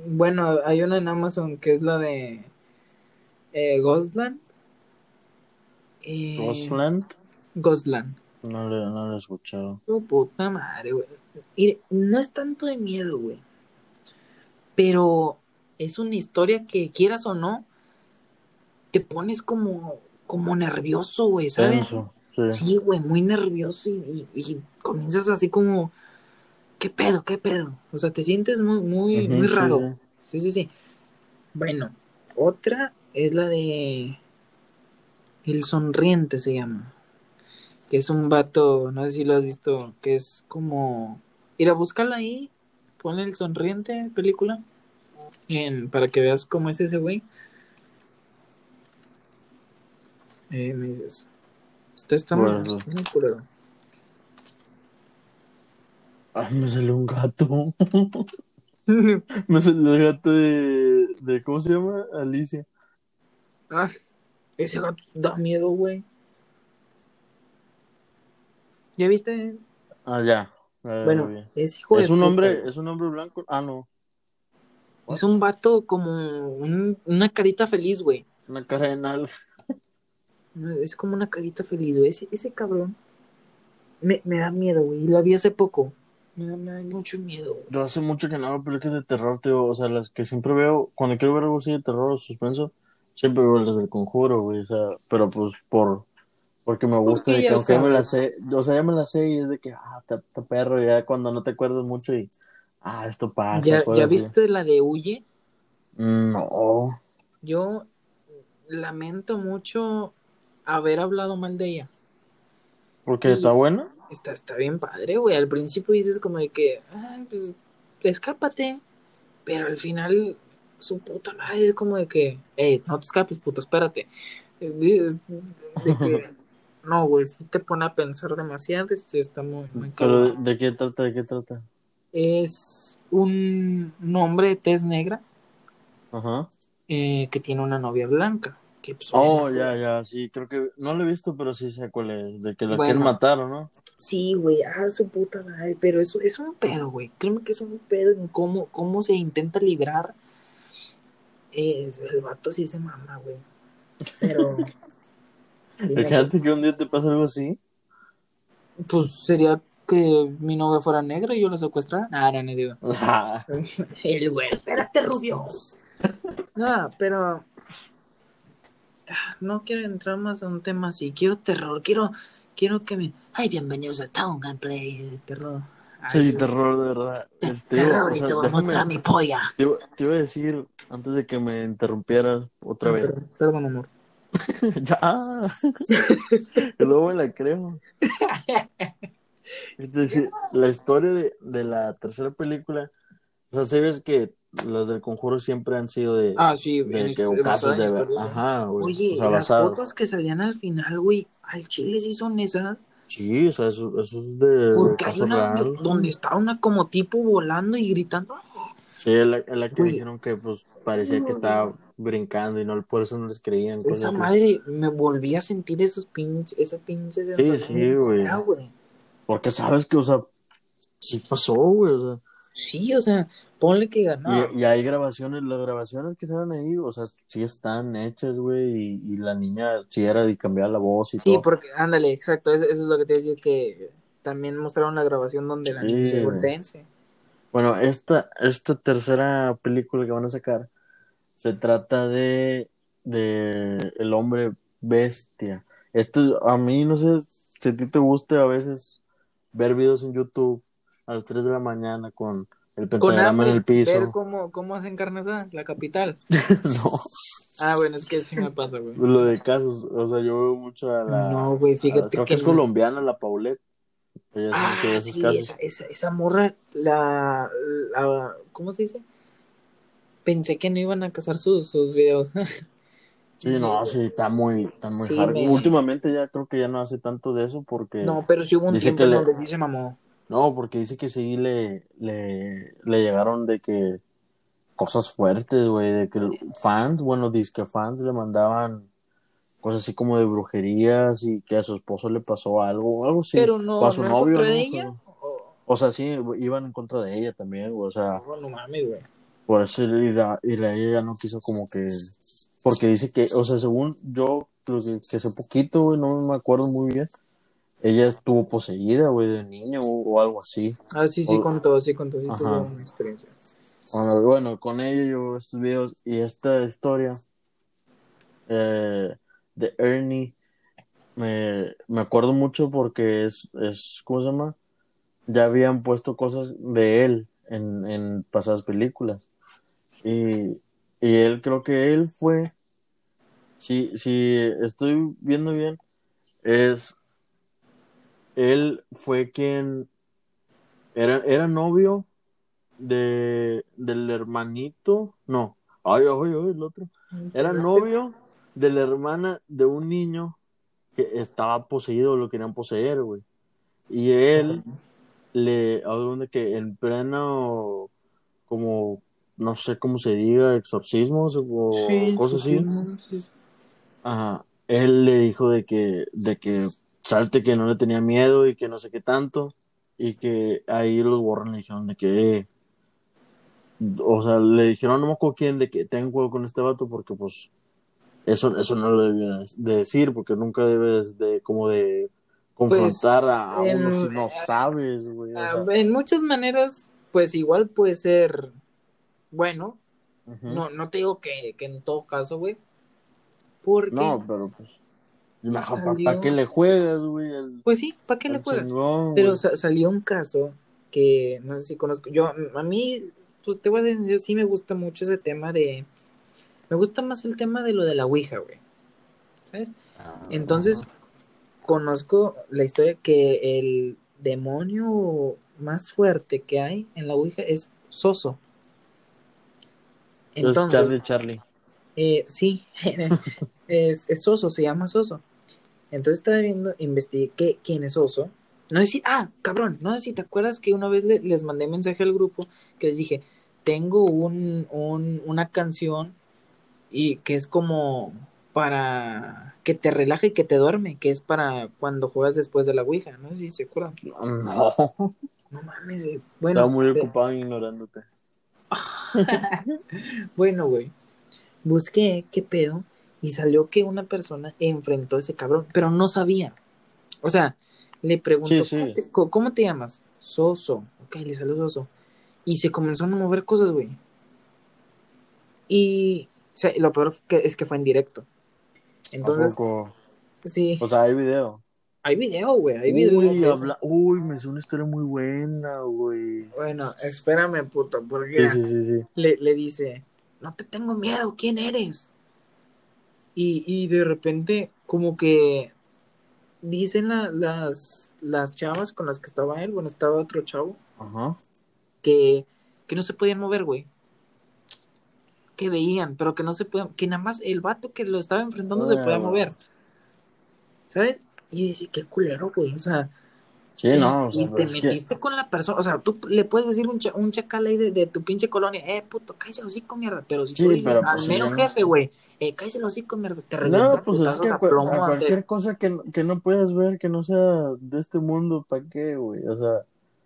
Bueno, hay una en Amazon que es la de eh, Ghostland. Eh, Ghostland. Ghostland. No no lo he escuchado. Tu puta madre, güey. Mire, no es tanto de miedo, güey. Pero es una historia que quieras o no, te pones como, como nervioso, güey, ¿sabes? Tenso, sí. Sí, güey, muy nervioso y, y- y comienzas así como, ¿qué pedo, qué pedo? O sea, te sientes muy, muy, muy raro. sí. Sí, sí, sí. Bueno, otra es la de El Sonriente se llama. Que es un vato, no sé si lo has visto, que es como ir a buscarla ahí, ponle El Sonriente película en, para que veas cómo es ese güey. Eh, me dices, está, está muy- Bueno. muy culero. Ay, me salió un gato. [LAUGHS] me salió el gato de, de. ¿Cómo se llama? Alicia. Ah, ese gato da miedo, güey. ¿Ya viste? Ah, ya. Ya, Bueno, es hijo ¿Es de un puta, hombre, es un hombre blanco? Ah, no. Es un vato como un- una carita feliz, güey. Una cara de nalga. [LAUGHS] Es como una carita feliz, güey. Ese, ese cabrón me, me da miedo, güey. La vi hace poco. Me da, me da mucho miedo, güey. Yo hace mucho que no veo películas de terror, tío. O sea, las que siempre veo, cuando quiero ver algo así de terror o suspenso, siempre veo las del conjuro, güey. O sea, pero pues por. Porque me gusta, Porque de que aunque ya me la sabes. sé, o sea, ya me la sé y es de que, ah, te, te perro, ya cuando no te acuerdas mucho y, ah, esto pasa. ¿Ya, ¿Ya viste la de Huye? Mm, No, Yo lamento mucho haber hablado mal de ella. porque Sí. está buena. Está, está bien padre, güey. Al principio dices como de que, ah, pues, escápate. Pero al final, su puta madre es como de que, hey, no te escapes, puto, espérate. [LAUGHS] Es- de que, no, güey, si te pone a pensar demasiado, este, está muy, muy Pero, ¿de, qué trata? ¿De qué trata? Es un, un hombre de tez negra Ajá. eh, que tiene una novia blanca. Que, pues, Oh, ya, ya, sí, creo que no lo he visto, pero sí sé cuál es, de que la Bueno. quieren matar, ¿o no? Sí, güey, ah, su puta madre, pero eso es un pedo, güey. Créeme que es un pedo en cómo, cómo se intenta librar. Es, el vato sí se mama, güey. Pero. [LAUGHS] Imagínate que un día te pasa algo así. pues sería que mi novia fuera negra y yo la secuestrara. Nah, no, no digo. [LAUGHS] El güey, espérate, rubio. No, pero. ah, No quiero entrar más a un tema así. Quiero terror, quiero, quiero que me. Ay, bienvenidos a Town Gameplay de terror. Ay, Sí, terror, de verdad. te- Te digo, terror o y sea, te voy a mostrar mi polla. te iba- te iba a decir, antes de que me interrumpieras otra vez. Perdón, amor. [LAUGHS] ya. [LAUGHS] Que luego me la creo. Es decir, la historia de, de la tercera película, o sea, sabes que las del conjuro siempre han sido de, Ah, sí, de en que casos de en ver-. Ajá, güey. Oye, o sea, las basadas. fotos que salían al final, güey, al chile sí son esas. Sí, o sea, eso, eso es de, Porque hay una real. donde, está una como tipo volando y gritando. Sí, es la, la que dijeron que pues parecía que estaba brincando y no por eso no les creían. cosas Esa así. madre, me volví a sentir esos pinches, esa pinche Sí, sí, güey. Porque sabes que, o sea, sí pasó, güey, o sea. Sí, o sea, ponle que ganó. Y, y hay grabaciones, las grabaciones que salen ahí, o sea, sí están hechas, güey, y, y la niña sí era de cambiar la voz y Sí, todo. porque, ándale, exacto, eso, eso es lo que te decía, que también mostraron la grabación donde la niña Sí, se voltense. Bueno, esta, esta tercera película que van a sacar se trata de, de el hombre bestia. Esto, a mí, no sé si a ti te guste a veces ver videos en YouTube a las 3 de la mañana con el pentagrama en el piso. ver cómo, cómo hacen carne asada, la capital. [LAUGHS] no, Ah, bueno, es que sí me pasa, güey. lo de casos, o sea, yo veo mucho a la... No, güey, fíjate creo que, que es colombiana, la Paulette. Ella Ah, sí, esa, esa, esa morra, la, la- ¿Cómo se dice? Pensé que no iban a casar sus, sus videos. [LAUGHS] Sí, no, sí, está muy, está muy Sí, hard. me- Últimamente ya creo que ya no hace tanto de eso porque... No, pero sí hubo un Dice tiempo que le- donde sí se mamó. No, porque dice que sí le, le, le llegaron de que cosas fuertes, güey, de que fans, bueno, disque fans le mandaban cosas así como de brujerías y que a su esposo le pasó algo, algo así. pero no, o a su no en novio, contra ¿no? de ella. Pero- O- o sea, sí, iban en contra de ella también, güey, o sea, no, no mames, güey. Por eso y la, y la- ella ya no quiso como que, porque dice que, o sea, según yo, lo que, que sé poquito, güey, no me acuerdo muy bien, ella estuvo poseída, güey, de niño o, o algo así. Ah, sí, sí, O- contó, sí, contó, sí, tuvo una experiencia. Bueno, bueno, con ella yo estos videos y esta historia eh, de Ernie me, me acuerdo mucho porque es, es, ¿cómo se llama? Ya habían puesto cosas de él en, en pasadas películas. Y, y él, creo que él fue, si, si estoy viendo bien, es, él fue quien era, era novio de, del hermanito, no, ay, ay, ay, el otro, era novio de la hermana de un niño que estaba poseído, lo querían poseer, güey. Y él le, algo de que en pleno, como, no sé cómo se diga, exorcismos o Sí, cosas sí, así. sí. Ajá. Él le dijo de que, de que salte que no le tenía miedo y que no sé qué tanto. Y que ahí los borran le dijeron de que, eh, o sea, le dijeron, no me acuerdo quién, de que tengan cuidado con este vato porque pues eso, eso no lo debía de decir, porque nunca debes de, como de confrontar Pues, a uno en- si no sabes, güey. o sea, en muchas maneras, pues igual puede ser bueno. No, no te digo que, que en todo caso, güey. Porque, No, pero pues. ¿para Salió- qué le juegas, güey? pues sí, ¿para qué le juegas? chingón, Pero sa- salió un caso que no sé si conozco. Yo, a mí, pues te voy a decir, sí me gusta mucho ese tema de. Me gusta más el tema de lo de la Ouija, güey. ¿Sabes? Entonces, conozco la historia que el demonio más fuerte que hay en la Ouija es Soso. Es Entonces, Charlie Charlie. eh, sí, [LAUGHS] es, es Soso, se llama Soso. Entonces estaba viendo, investigué quién es Soso. No sé si, ah, cabrón, no sé si te acuerdas que una vez le- les mandé mensaje al grupo que les dije, tengo un, un, una canción y que es como para que te relaje y que te duerme, que es para cuando juegas después de la Ouija, no sé si se acuerdan. No, No mames, güey. Bueno, estaba muy ocupado ignorándote. [LAUGHS] Bueno, güey. Busqué qué pedo y salió que una persona enfrentó a ese cabrón, pero no sabía. O sea, le preguntó, Sí, sí. ¿cómo, te, co- cómo te llamas? Soso. Ok, le salió Soso. Y se comenzaron a mover cosas, güey. Y o sea, lo peor que, es que fue en directo. Entonces, sí, O sea, hay video. Hay video, güey, hay video. Uy, habla... Me hizo una historia muy buena, güey. Bueno, espérame, puto, porque Sí, sí, sí, sí. le, le dice, no te tengo miedo, ¿quién eres? Y, y de repente, como que dicen la- las, las chavas con las que estaba él, bueno, estaba otro chavo, Ajá. que, que no se podían mover, güey. Que veían, pero que no se podían, que nada más el vato que lo estaba enfrentando se podía Ah. mover. ¿Sabes? Y dice, qué culero, güey. O sea, Sí, te- no, o sea, y te que- metiste con la persona. O sea, tú le puedes decir un, cha- un chacal ahí de, de tu pinche colonia, eh, puto, cállese el hocico, mierda. Pero si Sí, tú dices pero, al pues, no jefe, güey, eh, cállese el hocico, mierda, te No, pues es que a a, cual- plomo, a te- cualquier cosa que, no- que no puedas ver, que no sea de este mundo, ¿para qué, güey? O sea,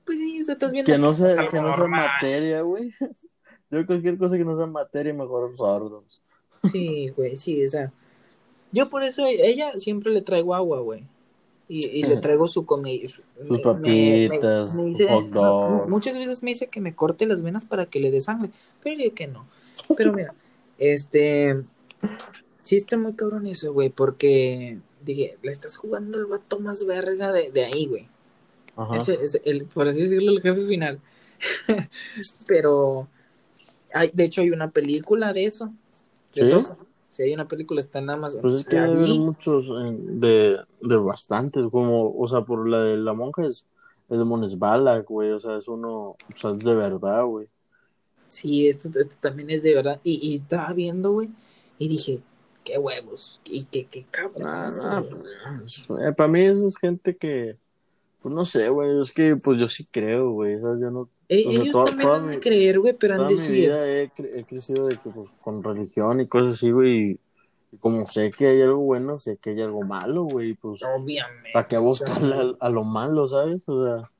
Pues sí, o sea, estás viendo que no sea, que no sea materia, güey. [LAUGHS] Yo cualquier cosa que no sea materia, mejor sordos. Sí, güey, sí, o sea. Yo por eso ella siempre le traigo agua, güey. Y, y le traigo su comida. Sus papitas, hot dog. muchas veces me dice que me corte las venas para que le dé sangre. Pero yo digo que no. Pero mira, este. Sí está muy cabrón eso, güey, porque dije, le estás jugando el vato más verga de, de ahí, güey. Ajá. Ese es el, por así decirlo, el jefe final. [LAUGHS] Pero hay, de hecho hay una película de eso. De ¿Sí? Sosa. Sí, hay una película, está en Amazon. Pues es que vi. muchos eh, de, de bastantes, como, o sea, por la de la monja es, es de Monesbala, güey, o sea, es uno, o sea, es de verdad, güey. Sí, esto, esto también es de verdad. Y, y estaba viendo, güey, y dije, qué huevos, y qué, qué cabrón. No, pues, eh, para mí eso es gente que, pues no sé, güey, es que pues yo sí creo, güey, o sea, yo no, Eh, o sea, ellos toda- también toda han de mi- creer, güey, pero han de mi vida he, he crecido de que, pues, con religión y cosas así, güey, y, y como sé que hay algo bueno, sé que hay algo malo, güey, pues, obviamente. ¿para qué buscarle a, a lo malo, sabes? O sea,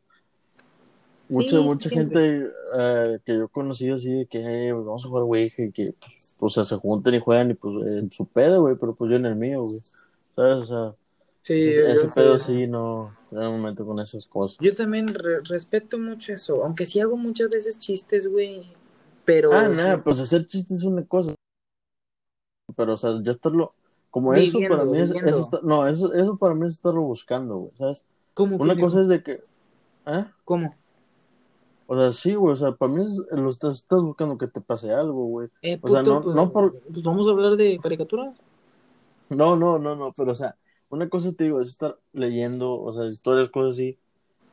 mucha, Sí, mucha siempre. gente eh, que yo conocí así de que "Eh, vamos a jugar Ouija y que pues, o sea, se juntan y juegan y pues en su pedo, güey, pero pues yo en el mío, güey. ¿Sabes? O sea, Sí, ese, sé. pedo sí no, no me meto con esas cosas. Yo también re- respeto mucho eso, aunque sí hago muchas veces chistes, güey, pero... Ah, nada, pues hacer chistes es una cosa. Pero, o sea, ya estarlo. Como eso Viviendo, para mí es. Eso está- no, eso, eso para mí es estarlo buscando, güey, ¿sabes? ¿Cómo? Una cosa es de que. ¿Eh? ¿Cómo? O sea, sí, güey, o sea, para mí es, lo estás, estás buscando que te pase algo, güey. Eh, O sea, puto, no- pues, no por- pues vamos a hablar de caricaturas. No, no, no, no, pero o sea, una cosa te digo es estar leyendo, o sea, historias, cosas así,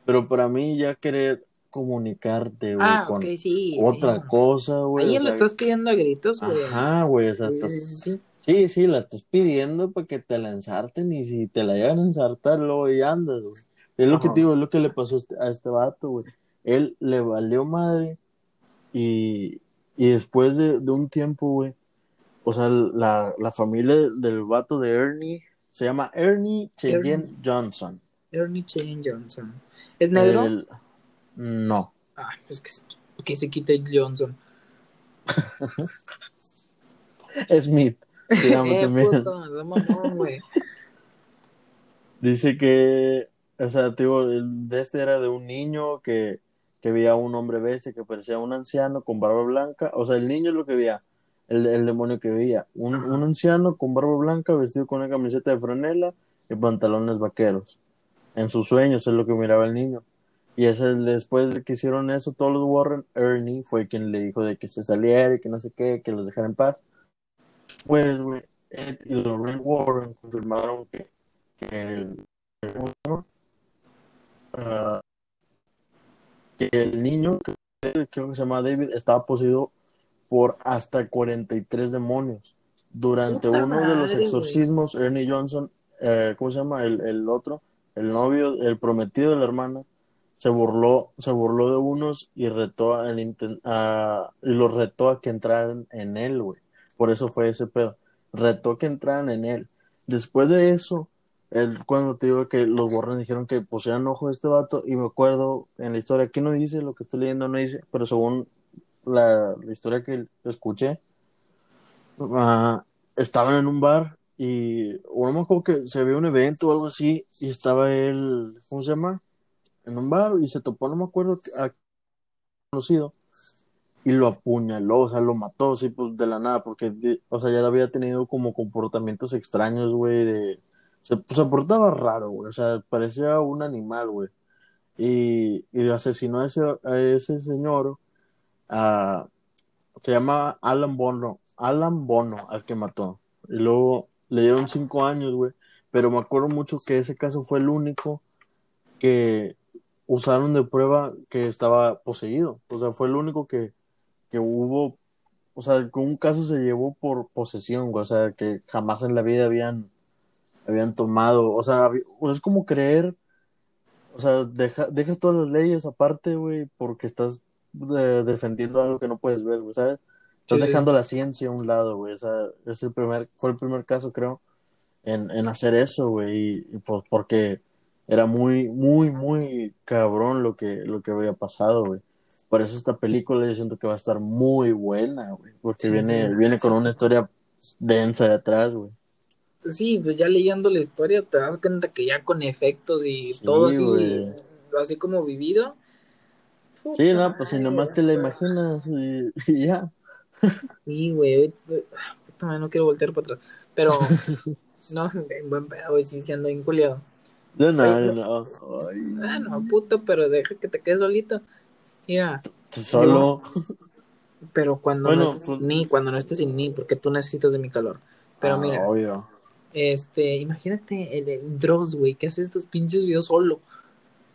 pero para mí ya querer comunicarte, güey, Ah, con sí. otra sí. cosa, güey. Ahí lo sea, estás pidiendo a gritos, güey. Ajá, güey, o sea, Sí, estás- sí, sí, sí. sí, sí, la estás pidiendo para que te la ensarten y si te la llegan a ensartar, luego ya andas, güey. Es lo que te digo, es lo que le pasó a este, a este vato, güey. Él le valió madre y, y después de, de un tiempo, güey, o sea, la, la familia del vato de Ernie se llama Ernie Cheyenne. Johnson. Ernie Cheyenne Johnson. ¿Es negro? El- no. Ah, pues que, que se quite Johnson. [LAUGHS] Smith. Sí, a mí Eh, también. puto, mamón. [LAUGHS] Dice que, o sea, digo, el de este era de un niño que, que veía a un hombre bestia que parecía un anciano con barba blanca. O sea, el niño es lo que veía, el, el demonio que veía. Un, un anciano con barba blanca vestido con una camiseta de franela y pantalones vaqueros. En sus sueños es lo que miraba el niño. Y ese, después de que hicieron eso, todos los Warren, Ernie fue quien le dijo de que se saliera y que no sé qué, que los dejara en paz. Pues, y Warren confirmaron el. Ah, que el niño, que que se llama David, estaba poseído por hasta 43 demonios. Durante Puta uno de los exorcismos, Ernie Johnson, eh, ¿cómo se llama? El, el otro, el novio, el prometido de la hermana, se burló, se burló de unos y retó inten- a- y los retó a que entraran en él, güey. Por eso fue ese pedo. Retó que entraran en él. Después de eso, el, cuando te digo que los Warren dijeron que pusieran ojo a este vato, y me acuerdo en la historia, aquí no dice lo que estoy leyendo, no dice, pero según la, la historia que escuché, ah, estaban en un bar y o no me acuerdo que se vio un evento o algo así y estaba él, ¿cómo se llama? En un bar y se topó, no me acuerdo a conocido y lo apuñaló, o sea, lo mató, sí, pues de la nada, porque, o sea, ya había tenido como comportamientos extraños, güey, de... Se, se portaba raro, güey, o sea, parecía un animal, güey. Y, y asesinó a ese, a ese señor, a, se llama Alan Bono, Alan Bono, al que mató. Y luego le dieron cinco años, güey, pero me acuerdo mucho que ese caso fue el único que usaron de prueba que estaba poseído. O sea, fue el único que, que hubo, o sea, que un caso se llevó por posesión, güey, o sea, que jamás en la vida habían, habían tomado, o sea, es como creer, o sea, deja- dejas todas las leyes aparte, güey, porque estás defendiendo algo que no puedes ver, güey, ¿sabes? Estás Sí, sí. dejando la ciencia a un lado, güey, o sea, es el primer, fue el primer caso, creo, en, en hacer eso, güey, y, y pues porque era muy, muy, muy cabrón lo que, lo que había pasado, güey. Por eso esta película yo siento que va a estar muy buena, güey, porque Sí, viene, viene con una historia densa de atrás, güey. Sí, pues ya leyendo la historia te das cuenta que ya con efectos y todo así, así como vivido. Sí, no, pues si nomás te la imaginas y, y ya. Sí, güey. no quiero voltear para atrás. Pero, [LAUGHS] no, en buen pedo, güey, sí, siendo bien culiado. No, no, Ay, no. Ay, Ah, no, puto, pero deja que te quedes solito. Mira, solo. pero cuando Bueno, no estés pues- sin mí, cuando no estés sin mí, porque tú necesitas de mi calor. Pero Ah, mira, Obvio. este, imagínate el, el Dross, güey, que hace estos pinches videos solo.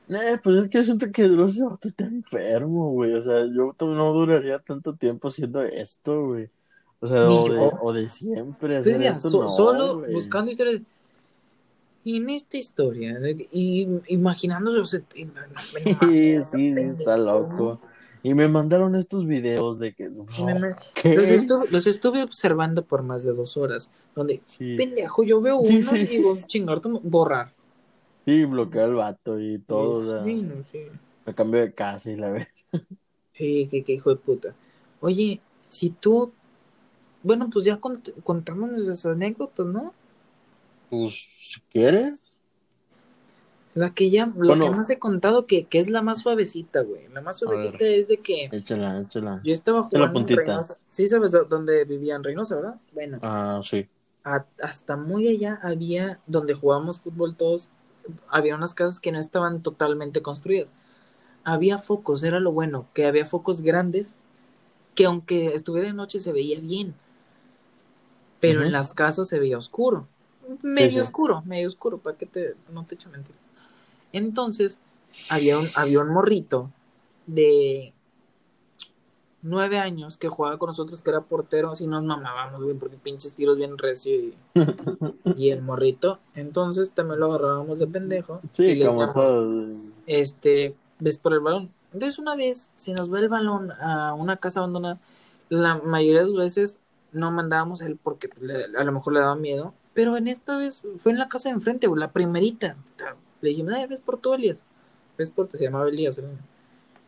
Eh, pues es que yo siento que no se está enfermo, güey. O sea, yo no duraría tanto tiempo haciendo esto, güey. O sea, o de, yo. o de siempre Entonces, hacer ya, esto, so- no, solo buscando historias. Y en esta historia, y imaginándose, o sea, y- [LAUGHS] no, Sí, sí, pendejo. está loco. Y me mandaron estos videos de que. Los estuve, los estuve observando por más de dos horas, donde, Sí, pendejo, yo veo uno Sí, sí. y digo, chingar, borrar. [LAUGHS] sí, bloqueó al vato y todo. o sea, Sí, sí. me cambió de casa y la ve. Sí, qué, qué hijo de puta. Oye, si tú, bueno, pues ya cont- contamos nuestras anécdotas, ¿no? Pues, si quieres. La que ya, lo Bueno. que más he contado que, que es la más suavecita, güey. La más ver. suavecita es de que Échala, échala. yo estaba jugando en. Reynosa. Sí sabes dó- dónde vivía en Reynosa, ¿verdad? Bueno, Ah, sí. a- hasta muy allá había, donde jugábamos fútbol todos, había unas casas que no estaban totalmente construidas. Había focos, era lo bueno, que había focos grandes que aunque estuviera de noche se veía bien, pero en las casas se veía oscuro. Medio sí. oscuro, medio oscuro, para que te, no te eche mentiras. Entonces, había un, había un morrito de nueve años que jugaba con nosotros, que era portero, así nos mamábamos, güey, porque pinches tiros bien recio y, [LAUGHS] y el morrito. Entonces también lo agarrábamos de pendejo. y Sí, le como decíamos, todo. este, ves por el balón. Entonces una vez se nos va el balón a una casa abandonada, la mayoría de las veces no mandábamos a él porque le- a lo mejor le daba miedo, pero en esta vez fue en la casa de enfrente, güey, la primerita. Le dijimos, "Ay, ves por tú, Elías. Ves por, se llamaba Elías. el niño.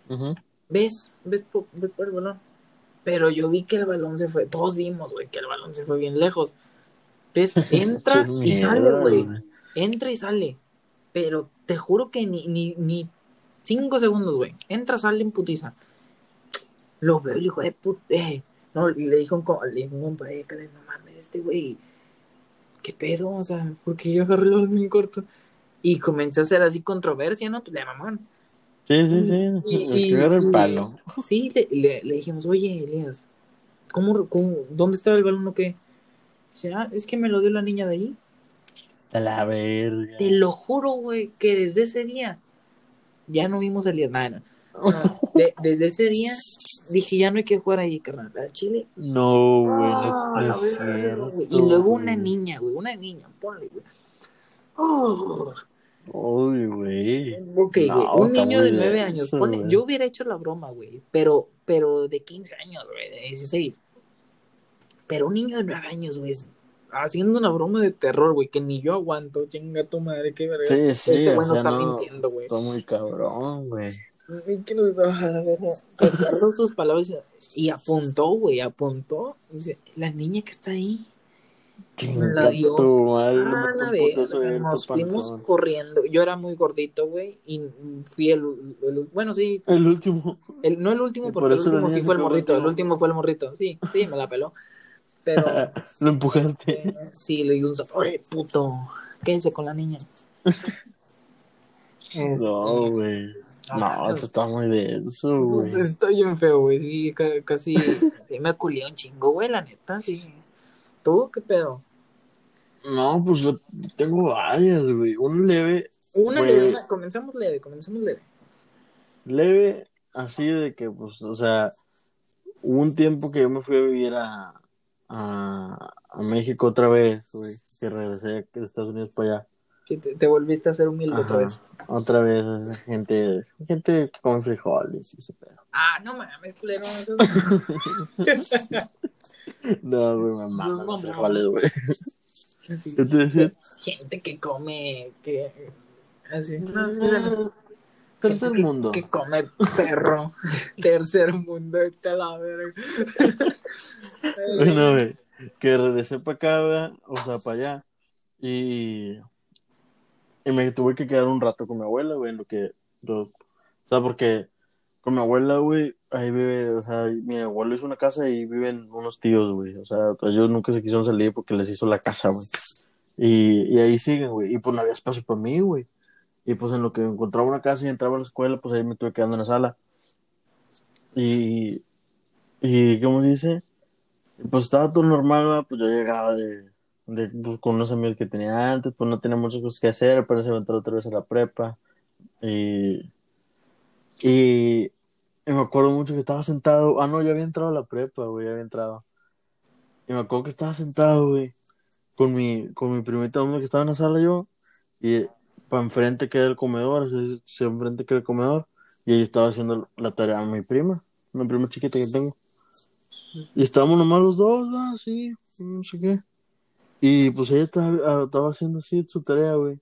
Ujú. Ves, ves por, ves por el balón. Pero yo vi que el balón se fue, todos vimos, güey, que el balón se fue bien lejos. Entonces [LAUGHS] entra y mierda, sale, güey. Entra y sale. Pero te juro que ni, ni, ni cinco segundos, güey. Entra, sale en putiza. Lo veo, el hijo de puta. Eh. No, le dijo un, le dijo un compa, eh, Caleb, no mames, este güey. ¿Qué pedo? O sea, porque yo agarré el balón en corto. Y comencé a hacer así controversia, ¿no? Pues de mamón. Sí, sí, sí. Y- [LAUGHS] y- el y- palo. Sí, le, le, le dijimos, oye, Elías, ¿cómo, cómo, dónde estaba el balón o qué? Dice, ah, es que me lo dio la niña de ahí. A la verga. Te lo juro, güey, que desde ese día ya no vimos a Elías. Nada, no. No, [LAUGHS] de- desde ese día dije, ya no hay que jugar ahí, carnal. A Chile. No, güey, Ah, no güey. Y luego una niña, güey, una niña, ponle, güey. Oh, Uy, güey. ok, No, güey, un niño de nueve años. ponle- güey. yo hubiera hecho la broma, güey, pero, pero de 15 años, güey, de 16. Pero un niño de nueve años, güey, haciendo una broma de terror, güey, que ni yo aguanto, chinga tu madre, qué verga. Sí, sí, Este o güey no sea, está no. mintiendo, güey. Está muy cabrón, güey. Recuerdo sus palabras y apuntó, güey, apuntó. La niña que está ahí. La dio. madre, Ah, la tu nos fuimos corriendo. Yo era muy gordito, güey, y fui el, el- bueno, sí, El último. el, no el último, porque por el último sí fue el morrito, el último fue el morrito, sí, sí, me la peló. Pero [LAUGHS] Lo empujaste. eh, sí, le di un "Oye, puto, quédese con la niña. [LAUGHS] No, güey. No, eso está muy denso, [LAUGHS] güey. Este, Estoy bien feo, güey. Sí, ca- casi. sí me culé un chingo, güey, la neta, sí. ¿Tú qué pedo? No, pues yo tengo varias, güey. Un leve, Una leve, comencemos leve, comencemos leve. leve, así de que, pues, o sea, hubo un tiempo que yo me fui a vivir a, a, a México otra vez, güey. Que regresé de Estados Unidos para allá. Que te, te volviste a hacer humilde otra vez. Otra vez, gente, gente que come frijoles y ese pedo. Ah, no mames, culero. Eso [LAUGHS] No, güey, me No, no, no. güey. así. ¿Qué te decía? Gente que come. Que, así. No, sí. Tercer Gente que- mundo. Que come perro. [LAUGHS] Tercer mundo, a la verga. [LAUGHS] Bueno, güey, que regresé para acá, güey, o sea, para allá. Y, y me tuve que quedar un rato con mi abuela, güey, en lo que. yo- o sea, porque con mi abuela, güey, ahí vive, o sea, mi abuelo hizo una casa y viven unos tíos, güey. O sea, ellos nunca se quisieron salir porque les hizo la casa, güey. Y, y ahí siguen, güey. Y pues no había espacio para mí, güey. Y pues en lo que encontraba una casa y entraba a la escuela, pues ahí me estuve quedando en la sala. Y, y ¿cómo se dice? Pues estaba todo normal, pues yo llegaba de, de pues, con unos amigos que tenía antes, pues no tenía muchas cosas que hacer, pero se a entrar otra vez a la prepa. Y, y, y me acuerdo mucho que estaba sentado, ah, no, ya había entrado a la prepa, güey, ya había entrado. Y me acuerdo que estaba sentado, güey, con mi, con mi primita, uno que estaba en la sala yo, y para enfrente queda el comedor, así, se enfrente queda el comedor, y ahí estaba haciendo la tarea a mi prima, una prima chiquita que tengo. Y estábamos nomás los dos, va, sí, no sé qué. Y pues ella estaba, ah, estaba haciendo así su tarea, güey.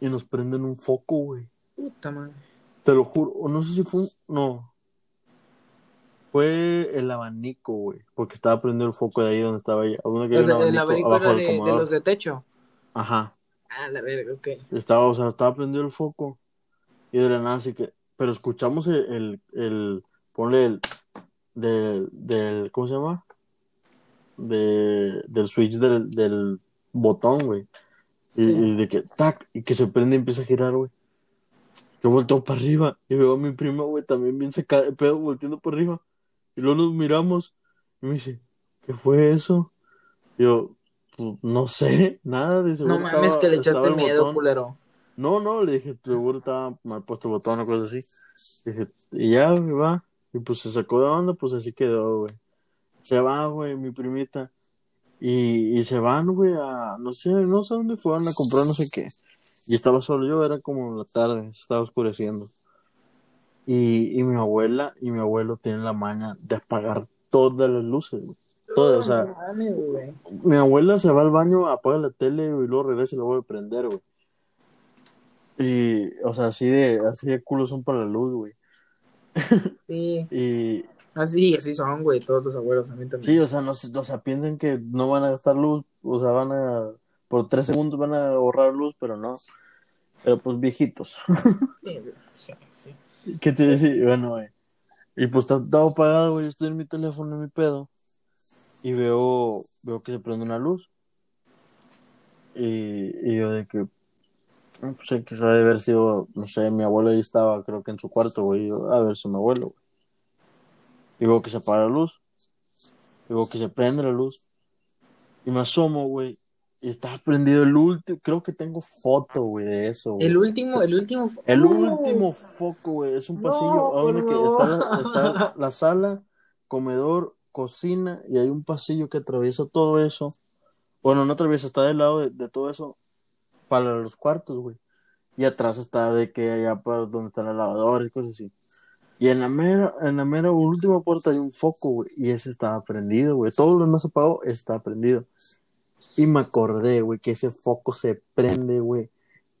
Y nos prenden un foco, güey. Puta madre. Te lo juro, no sé si fue un... No. Fue el abanico, güey. Porque estaba prendiendo el foco de ahí donde estaba ella. Uno que O sea, el abanico abajo era de, de los de techo. Ajá. Ah, la verga, ok. Estaba, o sea, estaba prendido el foco. Y de la nada, así que. Pero escuchamos el. el, el ponle el. Del, del. ¿Cómo se llama? De, del switch del, del botón, güey. Y, Sí. y de que. ¡Tac! Y que se prende y empieza a girar, güey. Yo volteo para arriba y veo a mi prima, güey, también bien se cae, pedo, volteando para arriba. Y luego nos miramos y me dice, ¿qué fue eso? Y yo, "Pues, no sé, [LAUGHS] nada. De No seguro mames, estaba- que le echaste el miedo, botón". culero. No, no, le dije, seguro estaba mal puesto el botón o cosas así. Dije, y ya, va. Y pues se sacó de onda, pues así quedó, güey. Se va, güey, mi primita. Y, y se van, güey, a, no sé, no sé dónde fueron a comprar no sé qué. Y estaba solo yo, era como la tarde, se estaba oscureciendo. Y, y mi abuela y mi abuelo tienen la maña de apagar todas las luces, güey. Todas, o sea, güey. mi abuela se va al baño, apaga la tele güey, y luego regresa y la vuelve a prender, güey. Y, o sea, así de, así de culo son para la luz, güey. Sí. [LAUGHS] Y, Así, así son, güey, todos los abuelos, a mí también. Sí, o sea, no, o sea, piensan que no van a gastar luz, o sea, van a, por tres segundos van a ahorrar luz, pero no. Pero pues viejitos. [LAUGHS] Sí, sí. ¿Qué te decía? Bueno, güey. Y pues está todo apagado, güey. Estoy en mi teléfono, en mi pedo. Y veo, veo que se prende una luz. Y, y yo de que, no sé, que sabe haber sido, no sé, mi abuelo ahí estaba, creo que en su cuarto, güey. a ver si mi abuelo, güey. Y veo que se apaga la luz. Y veo que se prende la luz. Y me asomo, güey. Y estaba prendido el último, creo que tengo foto, güey, de eso, güey. El último, el último. El ¡No! último foco, güey, es un No, pasillo a donde que no. está, está [LAUGHS] la sala, comedor, cocina y hay un pasillo que atraviesa todo eso. Bueno, no atraviesa, está del lado de, de todo eso para los cuartos, güey. Y atrás está de que allá para donde está la lavadora y cosas así. Y en la mera, en la mera última puerta hay un foco, güey, y ese estaba prendido, güey. Todo lo demás apagado, ese estaba prendido. Y me acordé, güey, que ese foco se prende, güey,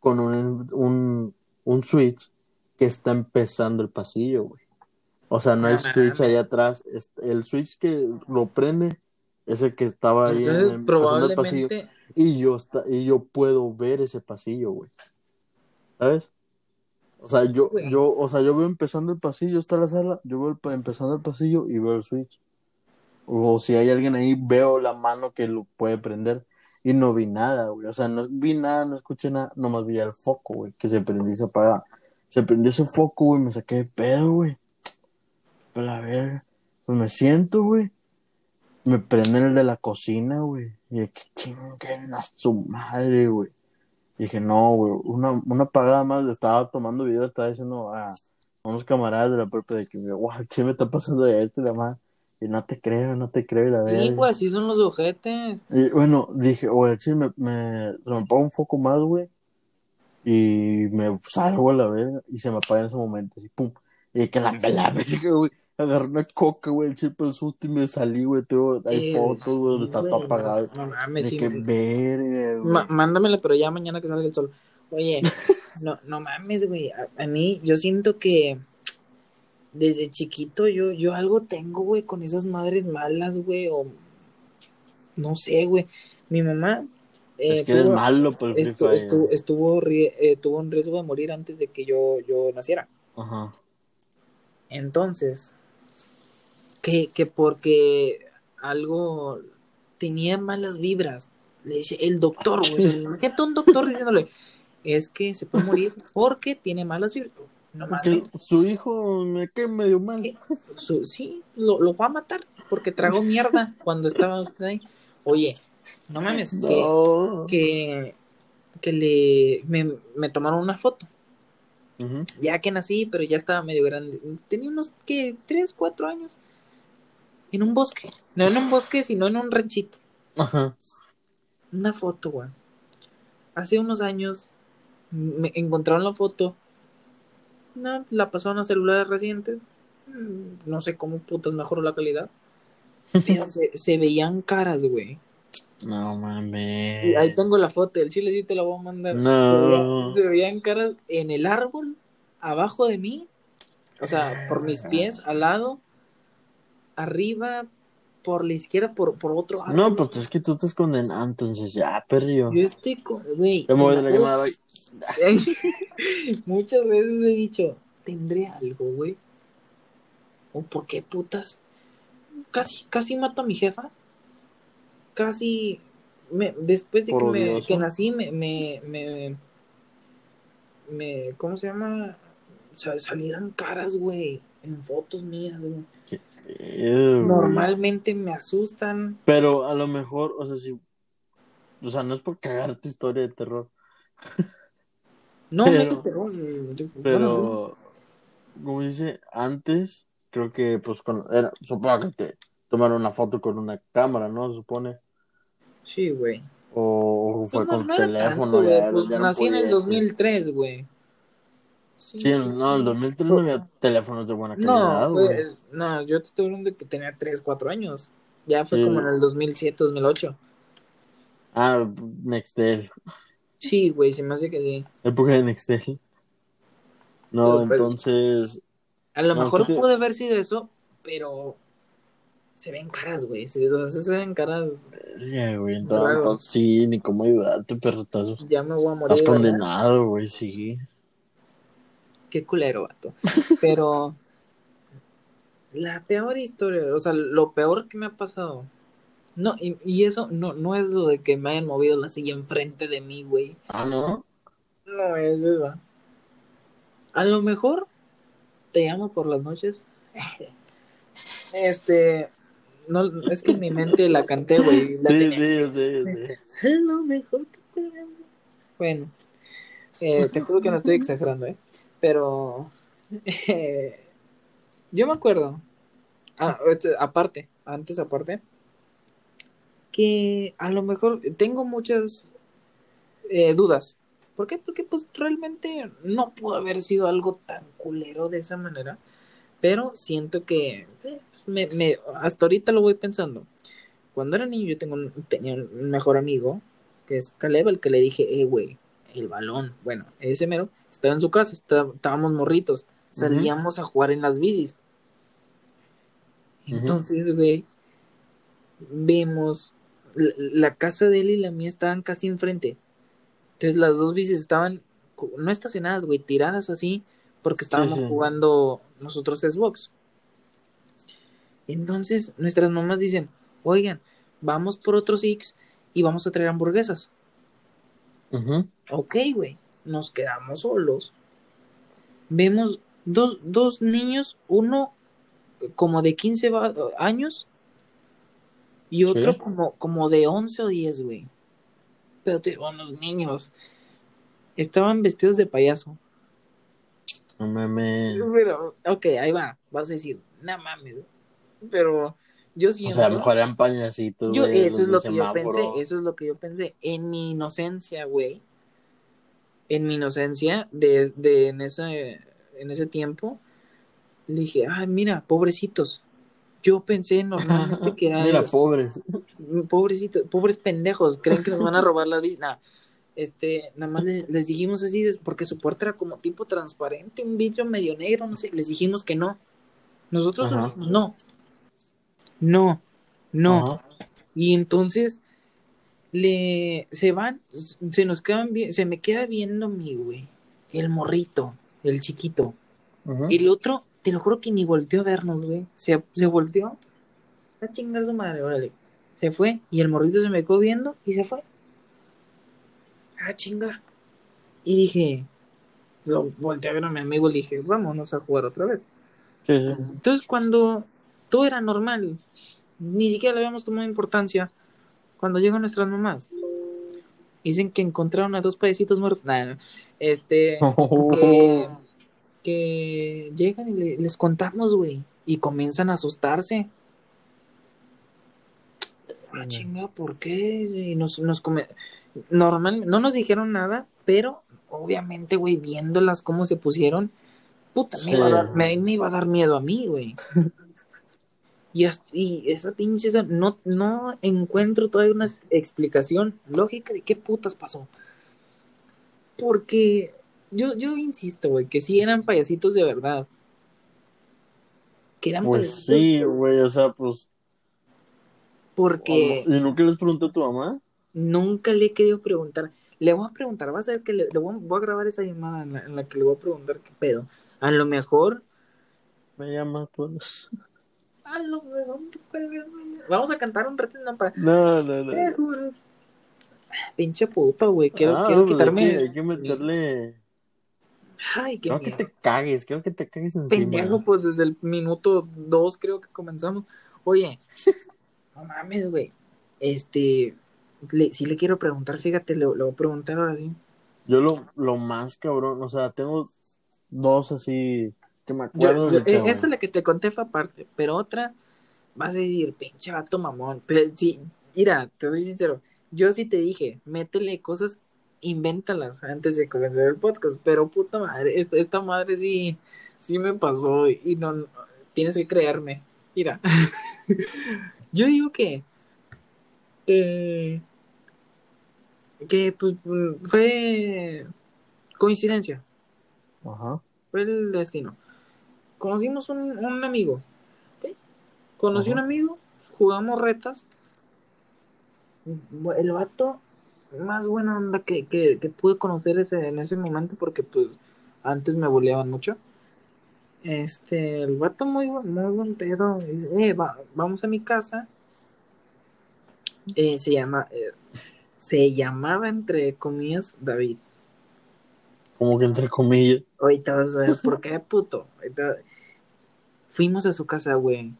con un, un, un switch que está empezando el pasillo, güey. O sea, no hay No switch allá atrás. El switch que lo prende es el que estaba ahí en- empezando el pasillo. Y yo, está, y yo puedo ver ese pasillo, güey. ¿Sabes? O sea, yo, yo, o sea, yo veo empezando el pasillo, está la sala, yo veo el empezando el pasillo y veo el switch. O si hay alguien ahí, veo la mano que lo puede prender. Y no vi nada, güey. O sea, no vi nada, no escuché nada, nomás vi el foco, güey, que se prendió y se apagaba. Se prendió ese foco, güey, me saqué de pedo, güey. Pero a ver, pues me siento, güey. Me prenden el de la cocina, güey. Y que chinguen a su madre, güey. Y dije, no, güey, una, una apagada más, le estaba tomando video, estaba diciendo a, unos camaradas de la propia de que, guau, ¿qué me está pasando de esto y la madre? Y no te creo, no te creo, y la Sí, verdad. güey, así son los ojetes. Y bueno, dije, güey, sí, me, me, se me apaga un foco más, güey. Y me salgo a la verga. Y se me apaga en ese momento, así, pum. Y que la, la verga, güey. Agarré una coca, güey, el chip el susto y me salí, güey. Tengo, hay Eh, fotos, güey, donde sí, está todo apagado. No, mames, sí, que güey. verga, güey. Ma- mándamela, pero ya mañana que salga el sol. Oye, [LAUGHS] no, no mames, güey. A, a mí, yo siento que desde chiquito yo, yo algo tengo, güey, con esas madres malas, güey, o no sé, güey. Mi mamá eh, es que eres malo por el estu- estuvo, eh, tuvo un riesgo de morir antes de que yo, yo naciera. Ajá. Entonces, que, que porque algo tenía malas vibras, le dice el doctor, güey. Imagínate un doctor diciéndole, es que se puede morir porque tiene malas vibras. Su hijo me cae medio mal. Su- sí, lo, lo va a matar porque tragó mierda cuando estaba usted ahí. Oye, no mames, que, No. que, que le me, me tomaron una foto. Ya que nací, pero ya estaba medio grande. Tenía unos, ¿qué? Tres, cuatro años. En un bosque. No en un bosque, sino en un ranchito. Ajá. Una foto, güey. Hace unos años me encontraron la foto. No, la pasaron a celulares recientes. Mm, No sé cómo putas mejoró la calidad. Pero se, [LAUGHS] se veían caras, güey. No mames. Ahí tengo la foto. El chile sí te la voy a mandar. No. Se, veía- se veían caras en el árbol, abajo de mí. O sea, por mis pies, al lado. Arriba, por la izquierda, por, por otro árbol. No, pues es que tú te escondes. Ah, entonces ya, perrio. Yo estoy con. Güey. Voy de la llamada, bye. [LAUGHS] Muchas veces he dicho, tendré algo, güey. ¿O por qué putas? Casi, casi mato a mi jefa. Casi, me, después de que, me, que nací, me, me, me, me- ¿cómo se llama? Sea, salieron caras, güey, en fotos mías, güey. Güey. Normalmente me asustan. Pero a lo mejor, o sea, si. O sea, no es por cagar tu historia de terror. [LAUGHS] No, Pero- no es de terror, sí. Pero, como dice, antes, creo que, pues, con, era, supongo que te tomaron una foto con una cámara, ¿no? Supone. Sí, güey. O, o fue Pues no- con no teléfono. tanto, ya, pues ya no nací en el podías. 2003, güey. Sí, no, en el 2003 no había teléfonos de buena calidad, No, fue, no, yo te estoy hablando de que tenía 3, 4 años. Ya fue Sí. como en el 2007, 2008. Ah, Nextel. Sí, güey, se me hace que sí. Época de Nextel. No, Pero, pero- entonces. A lo No, mejor ¿qué te- puede haber sido eso, pero se ven caras, güey. Se, o sea, se ven caras. Ya, güey, pues sí, ni cómo ayudarte, pero estás, Ya me voy a morir. estás condenado, güey, sí. Qué culero, vato. Pero [LAUGHS] la peor historia, o sea, lo peor que me ha pasado. No, y, y eso no, no es lo de que me hayan movido la silla enfrente de mí, güey. Ah, ¿no? No es esa. A lo mejor te llamo por las noches. [LAUGHS] Este, no, es que en mi mente la canté, güey. la [LAUGHS] Sí, sí, yo sé. A lo mejor te Bueno, eh, te juro que no estoy exagerando, ¿eh? Pero [LAUGHS] eh, yo me acuerdo, ah, este, aparte, antes aparte, que a lo mejor tengo muchas eh, dudas. ¿Por qué? Porque pues realmente no pudo haber sido algo tan culero de esa manera. Pero siento que eh, me, me- hasta ahorita lo voy pensando. Cuando era niño yo tengo un- tenía un mejor amigo, que es Caleb, al que le dije, eh, güey, el balón. Bueno, ese mero estaba en su casa, está- estábamos morritos, salíamos a jugar en las bicis. Entonces, güey, vemos, la, la casa de él y la mía estaban casi enfrente. Entonces las dos bicis estaban, no estacionadas, güey, tiradas así, porque estábamos sí. jugando nosotros Xbox. Entonces nuestras mamás dicen, oigan, vamos por otros Six y vamos a traer hamburguesas. Ujú. Ok, güey, nos quedamos solos. Vemos dos, dos niños, uno como de 15 va- años y otro Sí. como, como de 11 o 10, güey. Pero te digo, los niños estaban vestidos de payaso. No mames. Pero, ok, ahí va, vas a decir, no mames. Pero yo O siento... sea, a lo mejor eran pañacitos, Yo, eso es lo que yo pensé, eso es lo que yo pensé. En mi inocencia, güey. En mi inocencia, de, de en, ese, en ese tiempo, le dije, ay, mira, pobrecitos. Yo pensé normalmente que era Mira, pobres. pobrecitos, pobres pendejos, creen que nos van a [LAUGHS] robar la bici. Nah, este, nada más les, les dijimos así, porque su puerta era como tipo transparente, un vidrio medio negro, no sé, les dijimos que no. Nosotros Ajá. dijimos, no. No, no. Ajá. Y entonces le se van, se nos quedan bien, se me queda viendo mi güey, el morrito, el chiquito. Y el otro, te lo juro que ni volteó a vernos, güey. Se, se volteó a chingar su madre, órale. Se fue y el morrito se me quedó viendo y se fue. Ah, chinga. Y dije, lo volteé a ver a mi amigo y le dije, vámonos a jugar otra vez. Sí, sí. Entonces, cuando todo era normal, ni siquiera le habíamos tomado importancia, cuando llegan nuestras mamás, dicen que encontraron a dos payasitos muertos. Nah, este, [LAUGHS] que, que llegan y le- les contamos, güey, y comienzan a asustarse. Ah, chinga, ¿por qué? Y nos, nos come... Normal, no nos dijeron nada, pero obviamente, güey, viéndolas cómo se pusieron, puta, me, iba a dar, me, me iba a dar miedo a mí, güey. [LAUGHS] Y, hasta- y esa pinche, no, no encuentro todavía una explicación lógica de qué putas pasó. Porque yo, yo insisto, güey, que sí eran payasitos de verdad. Que eran Pues payasitos sí, güey, o sea, pues. porque ¿Y nunca les pregunté a tu mamá? nunca le he querido preguntar. Le voy a preguntar, vas a ver que le, le voy, a, voy a grabar esa llamada en la, en la que le voy a preguntar qué pedo. A lo mejor. Me llama tú. A lo mejor. Vamos a cantar un ratito no, para. No, no, no. Te juro. Pinche puto, güey. Quiero, Ah, quiero pues quitarme. Hay que, hay que meterle. Ay, qué Creo que te cagues, creo que te cagues encima. pendejo, pues desde el minuto dos creo que comenzamos. Oye, [LAUGHS] no mames, güey. Este, le, sí le quiero preguntar, fíjate, le, le voy a preguntar ahora sí. Yo lo, lo más cabrón, o sea, tengo dos así que me Yo, acuerdo. yo- ahorita, eh, esa es la que te conté fue aparte, pero otra, vas a decir, pinche vato mamón. Pero sí, mira, te soy sincero, yo sí te dije, métele cosas, invéntalas antes de comenzar el podcast, pero puta madre, esta, esta madre sí, sí me pasó y no, no, tienes que creerme. Mira, [LAUGHS] yo digo que, que, que pues fue coincidencia Ajá. fue el destino. Conocimos un, un amigo. Conocí Ajá. un amigo, jugamos retas. El vato más buena onda que, que, que pude conocer ese, en ese momento porque pues antes me boleaban mucho. Este, el vato muy, muy buen pedo. Eh, va- vamos a mi casa. Eh, se llama, eh, se llamaba entre comillas David. Como que entre comillas. Ahorita vas a ver por qué, puto. Ahorita- Fuimos a su casa, güey.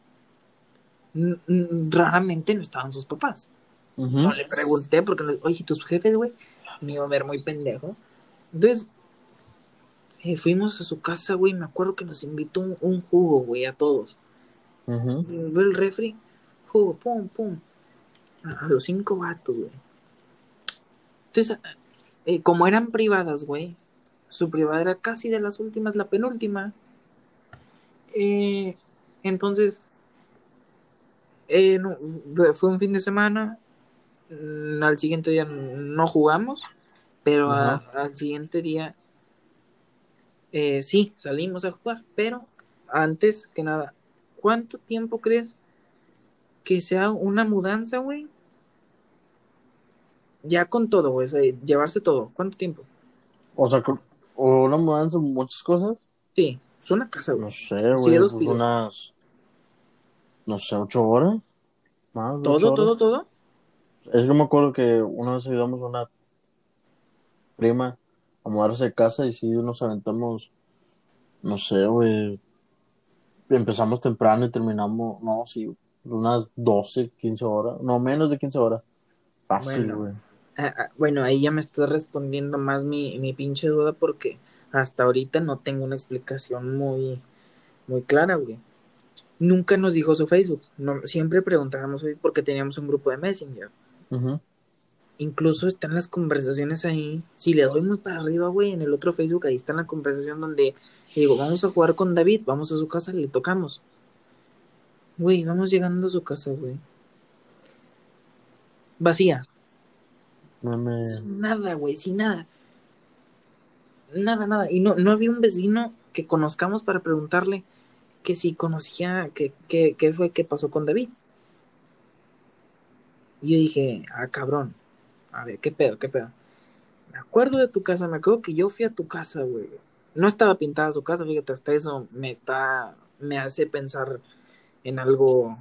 Raramente no estaban sus papás. No le pregunté porque, oye, tus jefes, güey, me iba a ver muy pendejo. Entonces, eh, fuimos a su casa, güey. Me acuerdo que nos invitó un, un jugo, güey, a todos. Veo el refri, jugo, pum, pum. A, a los cinco vatos, güey. Entonces, eh, como eran privadas, güey, su privada era casi de las últimas, la penúltima. Eh, entonces, eh, no, fue un fin de semana. Mm, Al siguiente día no jugamos, pero a- al siguiente día eh, sí, salimos a jugar. Pero antes que nada, ¿cuánto tiempo crees que sea una mudanza, güey? Ya con todo, güey, o sea, llevarse todo. ¿Cuánto tiempo? O sea, o una mudanza, muchas cosas. Sí, es una casa, No güey. sé, Sí, güey. dos pues pisos. unas. No sé, ocho horas. Más, ¿Todo, ocho todo, horas. todo? Es que me acuerdo que una vez ayudamos a una prima a mudarse de casa y sí nos aventamos. No sé, güey. Empezamos temprano y terminamos. No, sí, unas 12, 15 horas. No, menos de 15 horas. Fácil, Bueno. güey. Ah, ah, bueno, ahí ya me está respondiendo más mi, mi pinche duda porque hasta ahorita no tengo una explicación muy, muy clara, güey. Nunca nos dijo su Facebook. No, siempre preguntábamos güey, porque teníamos un grupo de Messenger. Incluso están las conversaciones ahí. Si le doy muy para arriba, güey, en el otro Facebook, ahí está la conversación donde digo, vamos a jugar con David, vamos a su casa, le tocamos. Güey, vamos llegando a su casa, güey. Vacía. No me. Sin nada, güey, sin nada. Nada, nada. Y no, no había un vecino que conozcamos para preguntarle que si conocía, que, que, qué fue que pasó con David. Y yo dije, ah, cabrón. A ver, qué pedo, qué pedo. Me acuerdo de tu casa, me acuerdo que yo fui a tu casa, güey. No estaba pintada su casa, fíjate, hasta eso me está, me hace pensar en algo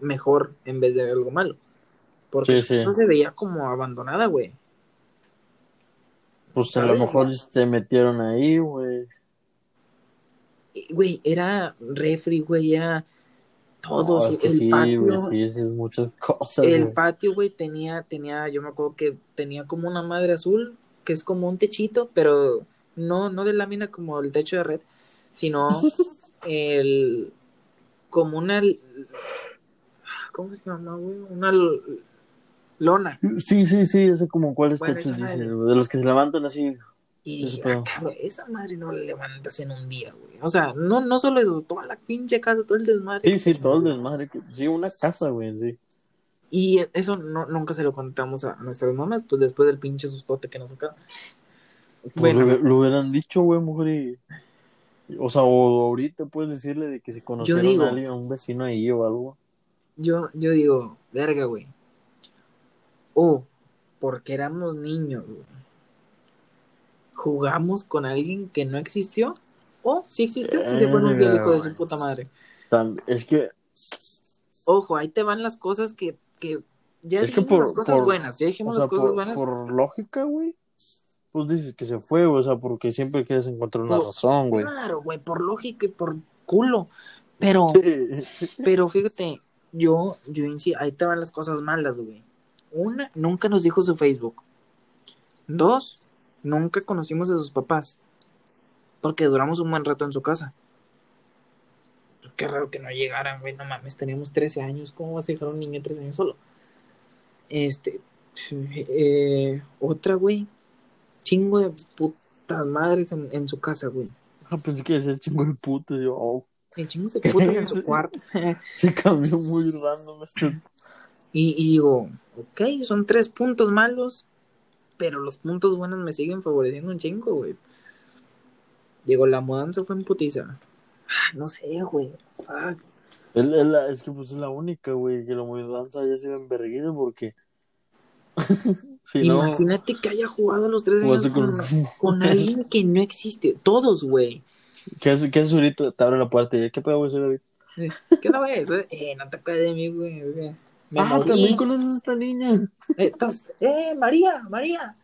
mejor en vez de algo malo. Porque Sí, sí. no se veía como abandonada, güey. Pues a lo mejor se metieron ahí, güey. Güey, era refri, güey, era todo. No, su- es que el sí, patio, güey, sí, es muchas [LAUGHS] cosas, el güey. patio, güey, tenía, tenía, yo me acuerdo que tenía como una madre azul, que es como un techito, pero no, no de lámina como el techo de red, sino [LAUGHS] el, como una, ¿cómo se llama, güey? Una lona. Sí, sí, sí, ese como cuáles Bueno, techos dicen, de los que se levantan así. Y dije, ah, cabrón, esa madre no la levantas en un día, güey. O sea, no, no solo eso, toda la pinche casa, todo el desmadre. Sí, sí, todo el desmadre. Sí, una casa, güey, sí. Y eso no, nunca se lo contamos a nuestras mamás, pues después del pinche sustote que nos sacaron. Pues Bueno. lo, lo hubieran dicho, güey, mujer. Y, o sea, o ahorita puedes decirle de que si conocieron digo- a alguien, a un vecino ahí o algo. Yo, yo digo, verga, güey. O, porque éramos niños, güey. Jugamos con alguien que no existió. O, sí existió, que se fue en un hijo de su puta madre. Es que, Ojo, ahí te van las cosas que, que ya Es que las cosas por- buenas, ya o dijimos sea, las cosas por, buenas. por lógica, güey, pues dices que se fue, o sea, porque siempre quieres encontrar una Por- razón, güey. Claro, güey, por lógica y por culo. Pero, Sí. [LAUGHS] pero fíjate, yo, yo insisto, ahí te van las cosas malas, güey. Una, nunca nos dijo su Facebook. Dos, nunca conocimos a sus papás. Porque duramos un buen rato en su casa. Qué raro que no llegaran, güey, no mames, teníamos 13 años. ¿Cómo vas a dejar a un niño de 13 años solo? Este, eh, otra, güey, chingo de putas madres en, en su casa, güey. Ah, pensé que decía chingo de putas. Yo, oh, El chingo de putas en su [LAUGHS] cuarto. [LAUGHS] se cambió muy random este. Y, y digo, ok, son tres puntos malos, pero los puntos buenos me siguen favoreciendo un chingo, güey. Digo, la mudanza fue en putiza. Ah, No sé, güey. Fuck. Es, es la- es que pues es la única, güey, que la mudanza ya se ve en vergüenza porque. [LAUGHS] si no, Imagínate que haya jugado los tres años con, con. alguien que no existe. Todos, güey. ¿Qué haces, ¿Qué haces ahorita? Te abre la puerta y ¿qué pedo, güey? David. [LAUGHS] ¿Qué no ves? Eh, no te acuerdas de mí, güey. Me ah, morí. también conoces a esta niña. Eh, eh, María, María.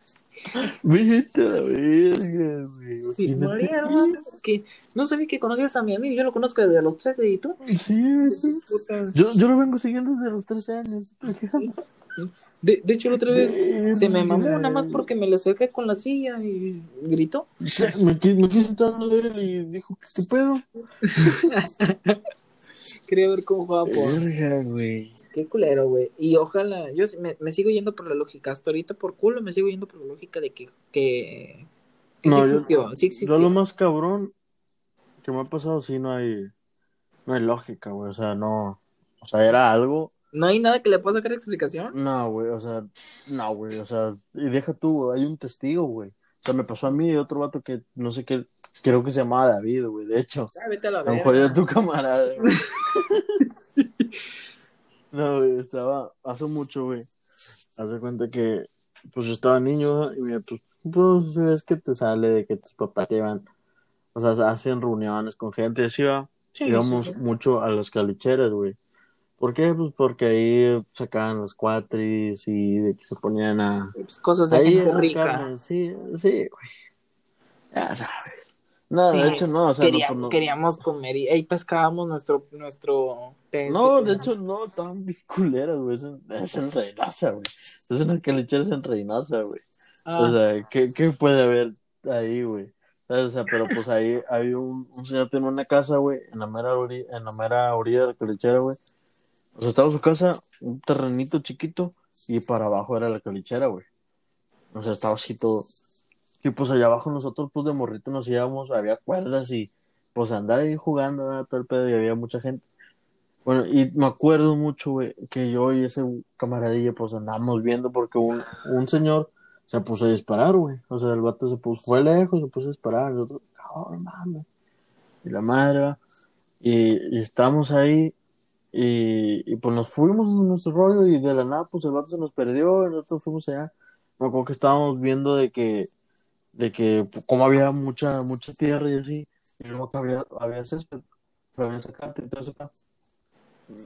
Vete la verga, güey. Sí. María, no mames, que no sabía que conocías a mi amigo. Yo lo conozco desde los 13 y tú. Sí. Puta. Yo, yo lo vengo siguiendo desde los 13 años. De, de hecho, la otra vez se me mamó nada más porque me le acerqué con la silla y gritó. Sí, Me, me quise él y dijo, ¿qué, qué pedo? [LAUGHS] Quería ver cómo jugaba por. Verga, güey. Qué culero, güey. Y ojalá, yo me, me sigo yendo por la lógica. Hasta ahorita por culo me sigo yendo por la lógica de que, que, que No, sí yo- existió, Yo lo más cabrón que me ha pasado, sí, no hay, no hay lógica, güey. O sea, no. O sea, era algo. No hay nada que le pueda sacar explicación. No, güey, o sea, no, güey, o sea, y deja tú, hay un testigo, güey. O sea, me pasó a mí y otro vato que no sé qué, creo que se llamaba David, güey, de hecho. Ya, vete a la A lo mejor era tu camarada. [LAUGHS] no, güey, estaba hace mucho, güey. Hace cuenta que, pues yo estaba niño y mira, pues, pues es que te sale de que tus papás te llevan, o sea, hacen reuniones con gente, así va. Sí, Íbamos sí, sí. mucho a las calicheras, güey. ¿Por qué? Pues porque ahí sacaban los cuatris y de que se ponían a... Pues cosas de Ahí gente a rica. sacarme, sí, sí, güey. Ya sabes. No, de hecho no, o sea, Quería- no, no- Queríamos comer y ahí pescábamos nuestro, nuestro pez. No, que de hecho no, estaban bien [LAUGHS] culeras, güey. Es en, es en Reynosa, güey. Es una calichera en Reynosa, güey. Ah, O sea, ¿qué, ¿qué puede haber ahí, güey? O sea, pero pues ahí hay un, un señor tiene una casa, güey, en la mera orilla, en la mera orilla de la calichera, güey. O sea, estaba su casa, un terrenito chiquito, y para abajo era la calichera, güey. O sea, estaba así todo. Y pues allá abajo nosotros, pues de morrito nos íbamos, había cuerdas y pues andar ahí jugando, ¿verdad? todo el pedo, y había mucha gente. Bueno, y me acuerdo mucho, güey, que yo y ese camaradilla, pues andábamos viendo porque un, un señor se puso a disparar, güey. O sea, el vato se puso, fue lejos, se puso a disparar. Nosotros, cabrón, mames. Y la madre. Y, estábamos ahí, y, y pues nos fuimos en nuestro rollo, y de la nada, pues el vato se nos perdió, y nosotros fuimos allá. Me acuerdo que estábamos viendo de que, de que, pues, como había mucha, mucha tierra y así, y luego que había, había césped, pero había zacate y todo eso acá.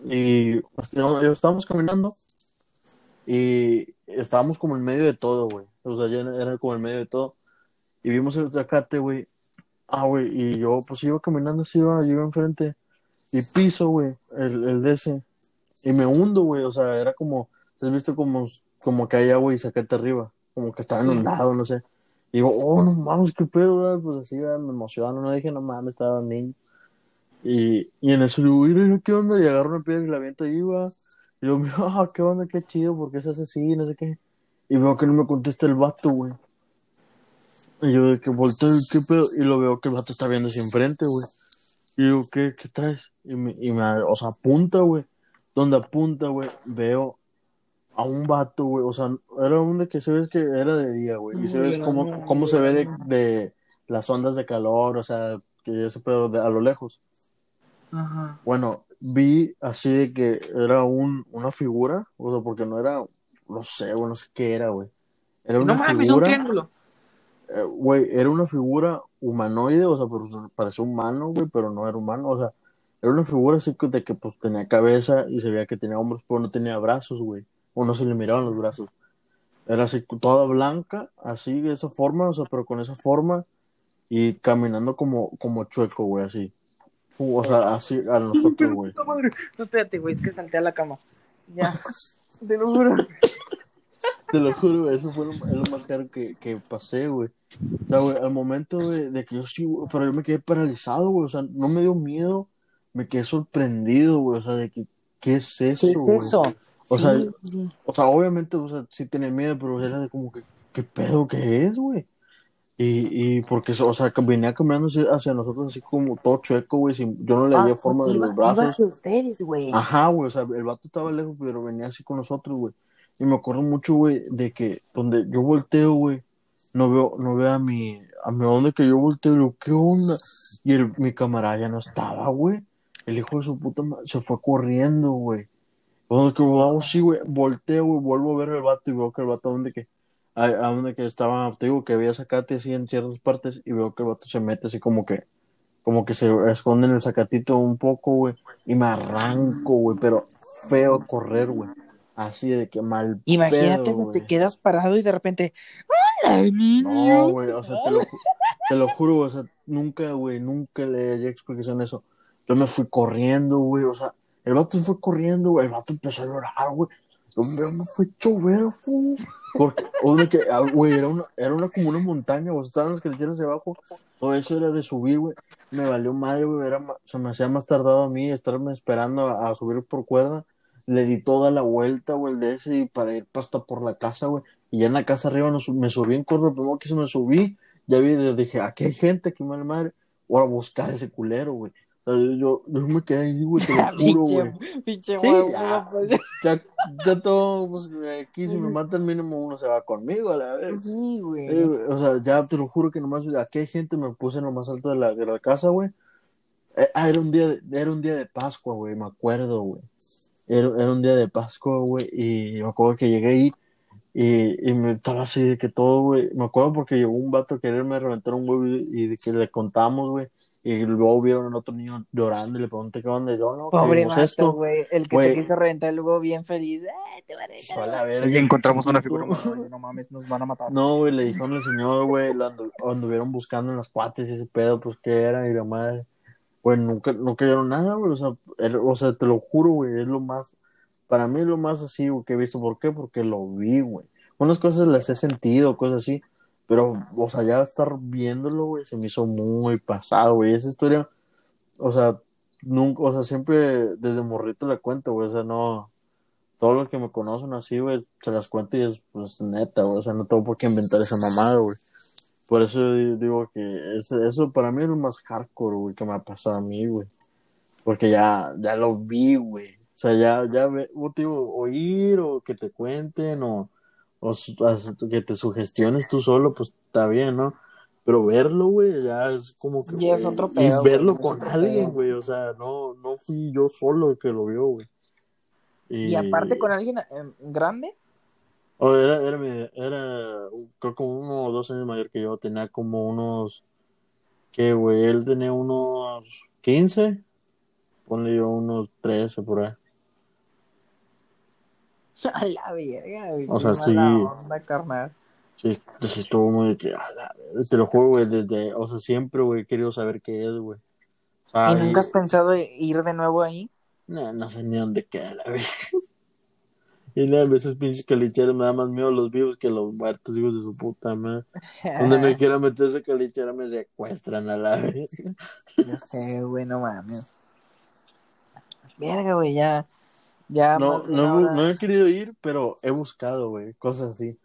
Y pues, yo- estábamos caminando y estábamos como en medio de todo, güey. O sea, ya era como en medio de todo. Y vimos el zacate, güey. Ah, güey, y yo pues iba caminando así, iba, yo iba enfrente. Y piso, güey, el, el de ese. Y me hundo, güey. O sea, era como, ¿has visto como, como que hay agua y zacate arriba? Como que estaba inundado, no sé. Y digo, oh, no mames, qué pedo, güey. Pues así, güey, me emociono. No dije, no mames, estaba niño. Y, y en eso digo, mira, ¿qué onda? Y agarro una piedra y la aviento ahí, va. Y yo, ah, qué onda, qué chido, ¿por qué se hace así? No sé qué. Y veo que no me contesta el vato, güey. Y yo de que volteo, ¿qué pedo? Y lo veo que el vato está viendo hacia enfrente, güey. Y digo, ¿qué, qué traes? Y me, y me, o sea, apunta, güey. Donde apunta, güey, veo a un vato, güey. O sea, era un de que se ve que era de día, güey. Y se ve cómo, cómo se ve de, de las ondas de calor, o sea, que ese pedo de, a lo lejos. Ajá. Bueno, vi así de que era un, una figura, o sea, porque no era, no sé, güey, no sé qué era, güey. Era una No mames, un figura, triángulo. eh, güey, era una figura humanoide, o sea, pero parecía humano, güey, pero no era humano, o sea, era una figura así que- de que pues tenía cabeza y se veía que tenía hombros, pero no tenía brazos, güey, o no se le miraban los brazos. Era así, toda blanca, así, de esa forma, o sea, pero con esa forma y caminando como, como chueco, güey, así. O sea, así a nosotros, güey. No, espérate, güey, es que salté a la cama. Ya. [LAUGHS] Te lo juro. Te lo juro, güey, eso fue lo, lo más caro que, que pasé, güey. O sea, güey, al momento, güey, de que yo sí, güey, pero yo me quedé paralizado, güey. O sea, no me dio miedo, me quedé sorprendido, güey. O sea, de que, ¿qué es eso, ¿Qué es güey? eso? O sea, Sí. O sea, obviamente, o sea, sí tenía miedo, pero era de como que, ¿qué pedo que es, güey? Y, y porque, o sea, venía caminando hacia, nosotros así como todo chueco, güey, sin, yo no le forma de Ah, iba- los iba brazos. hacia ustedes, güey. Ajá, güey, o sea, el vato estaba lejos, pero venía así con nosotros, güey. Y me acuerdo mucho, güey, de que donde yo volteo, güey, no veo, no veo a mi, a mi donde que yo volteo, digo, ¿qué onda? Y el, mi camarada ya no estaba, güey. El hijo de su puta madre se fue corriendo, güey. Cuando que hago sí, güey, volteo, güey, vuelvo a ver el vato y veo que el vato, donde que, a, a donde que estaba, te digo que había sacate así en ciertas partes y veo que el vato se mete así como que, como que se esconde en el sacatito un poco, güey, y me arranco, güey, pero feo correr, güey. Así de que mal Imagínate pedo, que güey. te quedas parado y de repente. ¡Hola, niño! No, güey, o sea, te lo, te lo juro, o sea, nunca, güey, nunca le di explicación eso. Yo me fui corriendo, güey, o sea, el vato fue corriendo, güey, el vato empezó a llorar, güey. Yo me- fue chover. Porque, o de que, ah, güey, era una, era una como una montaña, o estaban las carreteras de abajo, todo eso era de subir, güey. Me valió madre, güey, era, se me hacía más tardado a mí estarme esperando a, subir por cuerda. Le di toda la vuelta, güey, de ese, y para ir hasta por la casa, güey. Y ya en la casa arriba no, me subí en corro, primero que se me subí, ya vi, dije, aquí hay gente, aquí mal madre, voy a buscar ese culero, güey. Yo, yo me quedé ahí, güey, te lo [LAUGHS] juro, güey. Pinche, pinche Sí, ya. pues. Ya, ya todo, pues, aquí si me matan mínimo uno se va conmigo, a la vez. Sí, Eh, güey. güey, o sea, ya te lo juro que nomás, aquí hay gente, me puse en lo más alto de la, de la casa, güey. Eh, ah, era un día de, era un día de Pascua, güey, me acuerdo, güey. Era, era un día de Pascua, güey, y me acuerdo que llegué ahí y, y me estaba así de que todo, güey. Me acuerdo porque llegó un vato a quererme reventar un huevo y, y de que le contamos, güey. Y luego vieron a otro niño llorando y le pregunté qué onda. Y yo, no, Pobre esto. güey. El que Güey. te quiso reventar luego bien feliz. ¡Ay, te va a. Y encontramos una figura no mames, nos van a matar. No, güey, le dijeron al señor, güey, lo andu- anduvieron buscando en las cuates y ese pedo, pues qué era, y la madre. Güey, nunca, no cayeron nada, güey, o sea, era- o sea, te lo juro, güey, es lo más, para mí es lo más así, güey, que he visto. ¿Por qué? Porque lo vi, güey. Unas cosas las he sentido, cosas así, pero, o sea, ya estar viéndolo, güey, se me hizo muy pasado, güey. Esa historia, o sea, nunca, o sea, siempre desde morrito la cuento, güey, o sea, no, todos los que me conocen así, güey, se las cuento y es, pues, neta, güey, o sea, no tengo por qué inventar esa mamada, güey. Por eso di- digo que eso para mí es lo más hardcore, güey, que me ha pasado a mí, güey. Porque ya, ya lo vi, güey. O sea, ya, ya, ve, o digo, oír o que te cuenten o, o que te sugestiones tú solo, pues está bien, ¿no? Pero verlo, güey, ya es como que. Ya es otro y pedo, verlo güey, es con alguien, güey, o sea, no, no fui yo solo el que lo vio, güey. Y aparte con alguien eh, grande. Oh, era, era, era, creo como uno o dos años mayor que yo, tenía como unos, ¿qué, güey? Él tenía unos 15, ponle yo unos 13 por ahí. [LAUGHS] A la verga, güey. O sea, sí. onda, carnal. Sí, sí estuvo muy que, a la verga, te lo juro, güey, desde, o sea, siempre, güey, he querido saber qué es, güey. ¿Y nunca has pensado ir de nuevo ahí? No, no sé ni dónde queda la verga. [LAUGHS] Y no, a veces pinches calicheros me da más miedo los vivos que los muertos, hijos de su puta madre. Donde me [LAUGHS] quiera meter esa calichera me secuestran a la verga. Ya sé, güey, no mames. Verga, güey, ya. Ya No, no, hora. no he querido ir, pero he buscado, güey, cosas así.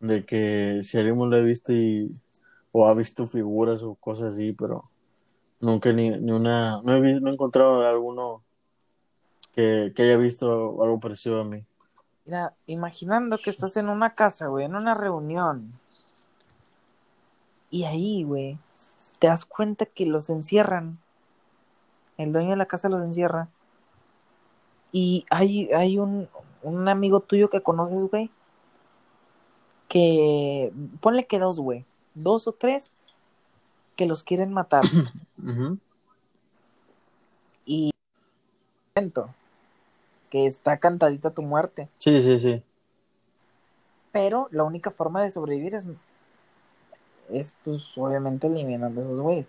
De que si alguien lo ha visto y, o ha visto figuras o cosas así, pero nunca ni, ni una, no he, no he encontrado alguno que, que haya visto algo parecido a mí. Mira, imaginando que estás en una casa, güey, en una reunión. Y ahí, güey, te das cuenta que los encierran. El dueño de la casa los encierra. Y hay, hay un, un amigo tuyo que conoces, güey. Que, ponle que dos, güey. Dos o tres que los quieren matar. [LAUGHS] Ujú. y siento que está cantadita tu muerte. Sí, sí, sí. Pero la única forma de sobrevivir es, es pues, obviamente eliminando a esos güeyes.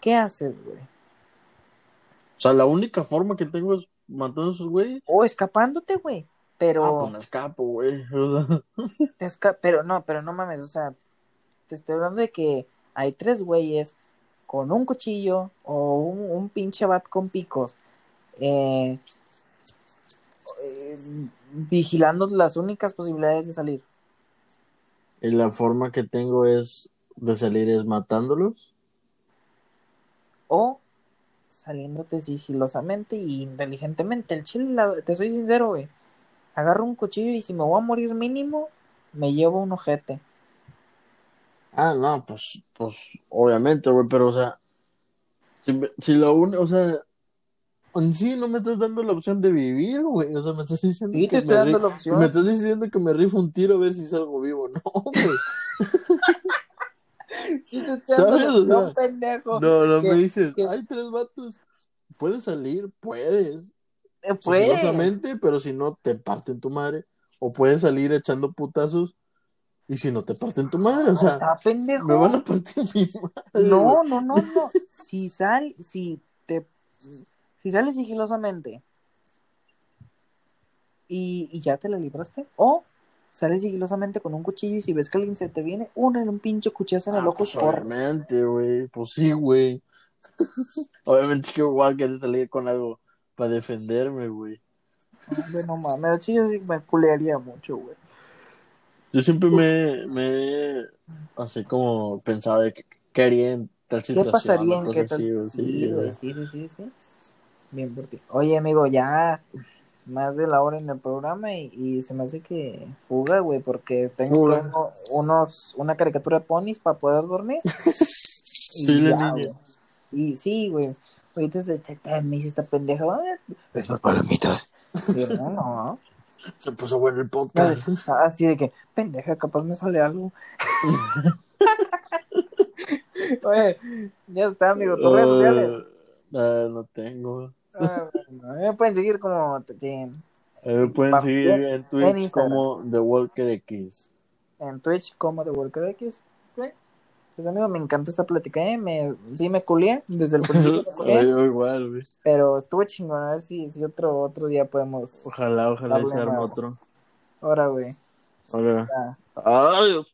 ¿Qué haces, güey? O sea, la única forma que tengo es matando a esos güeyes. O escapándote, güey. Pero, Ah, pues me escapo, güey. [LAUGHS] Te esca- pero no, pero no mames, o sea, te estoy hablando de que hay tres güeyes con un cuchillo o un, un pinche bat con picos. eh, eh, vigilando las únicas posibilidades de salir. y la forma que tengo es de salir es matándolos. o saliéndote sigilosamente y inteligentemente. El chile, la- te soy sincero, güey. Agarro un cuchillo y si me voy a morir mínimo, me llevo un ojete. Ah, no, pues, pues, obviamente, güey, pero, o sea, si, si lo único, o sea, en sí no me estás dando la opción de vivir, güey. O sea, me estás diciendo Sí, que te estoy me dando ri- la opción. Me estás diciendo que me rifo un tiro a ver si salgo vivo. No, güey. [LAUGHS] [LAUGHS] [LAUGHS] La ¿Sabes? O sea, pendejo. No, no que- me dices, que- hay tres vatos. Puedes salir, puedes. Eh. Sigilosamente, pero si no, te parten tu madre. O puedes salir echando putazos. Y si no te parten tu madre, o sea, pendejo. me van a partir mi madre. No, no, no, no. Si sal, si te, si sales sigilosamente y, y ya te la libraste, o sales sigilosamente con un cuchillo y si ves que alguien se te viene, una en un pinche cuchazo en el Ah, ojo pues, obviamente, güey. Pues sí, güey. [LAUGHS] obviamente que igual querer salir con algo para defenderme, güey. Hombre, no mames, el chillo sí me culearía mucho, güey. Yo siempre me, me así como pensaba de que qué haría en tal ¿Qué situación. pasaría o en qué tal? güey. Sí, Sí, sí, sí, sí, sí. Bien por ti. Oye, amigo, ya más de la hora en el programa y, y se me hace que fuga, güey, porque tengo uno- unos, una caricatura de ponis para poder dormir. [LAUGHS] Y Sí, ya, güey. Sí, sí, güey. Ahorita me dice esta pendeja, "Ah, es por palomitas. No, no. Se puso bueno el podcast. Así de que, pendeja, capaz me sale algo. [LAUGHS] Oye, ya está, amigo, tus redes sociales. Ah, no tengo. Ah, bueno, me pueden seguir como me pueden Va, seguir en Twitch como The Walker X. en Twitch como The Worker X. Ok. Pues amigo, me encantó esta plática, ¿eh? Me, sí me culié desde el principio, [LAUGHS] igual, güey. pero estuvo chingón, a ver si, si otro, otro día podemos... Ojalá, ojalá se arme otro. Ahora, güey. Ahora. Adiós.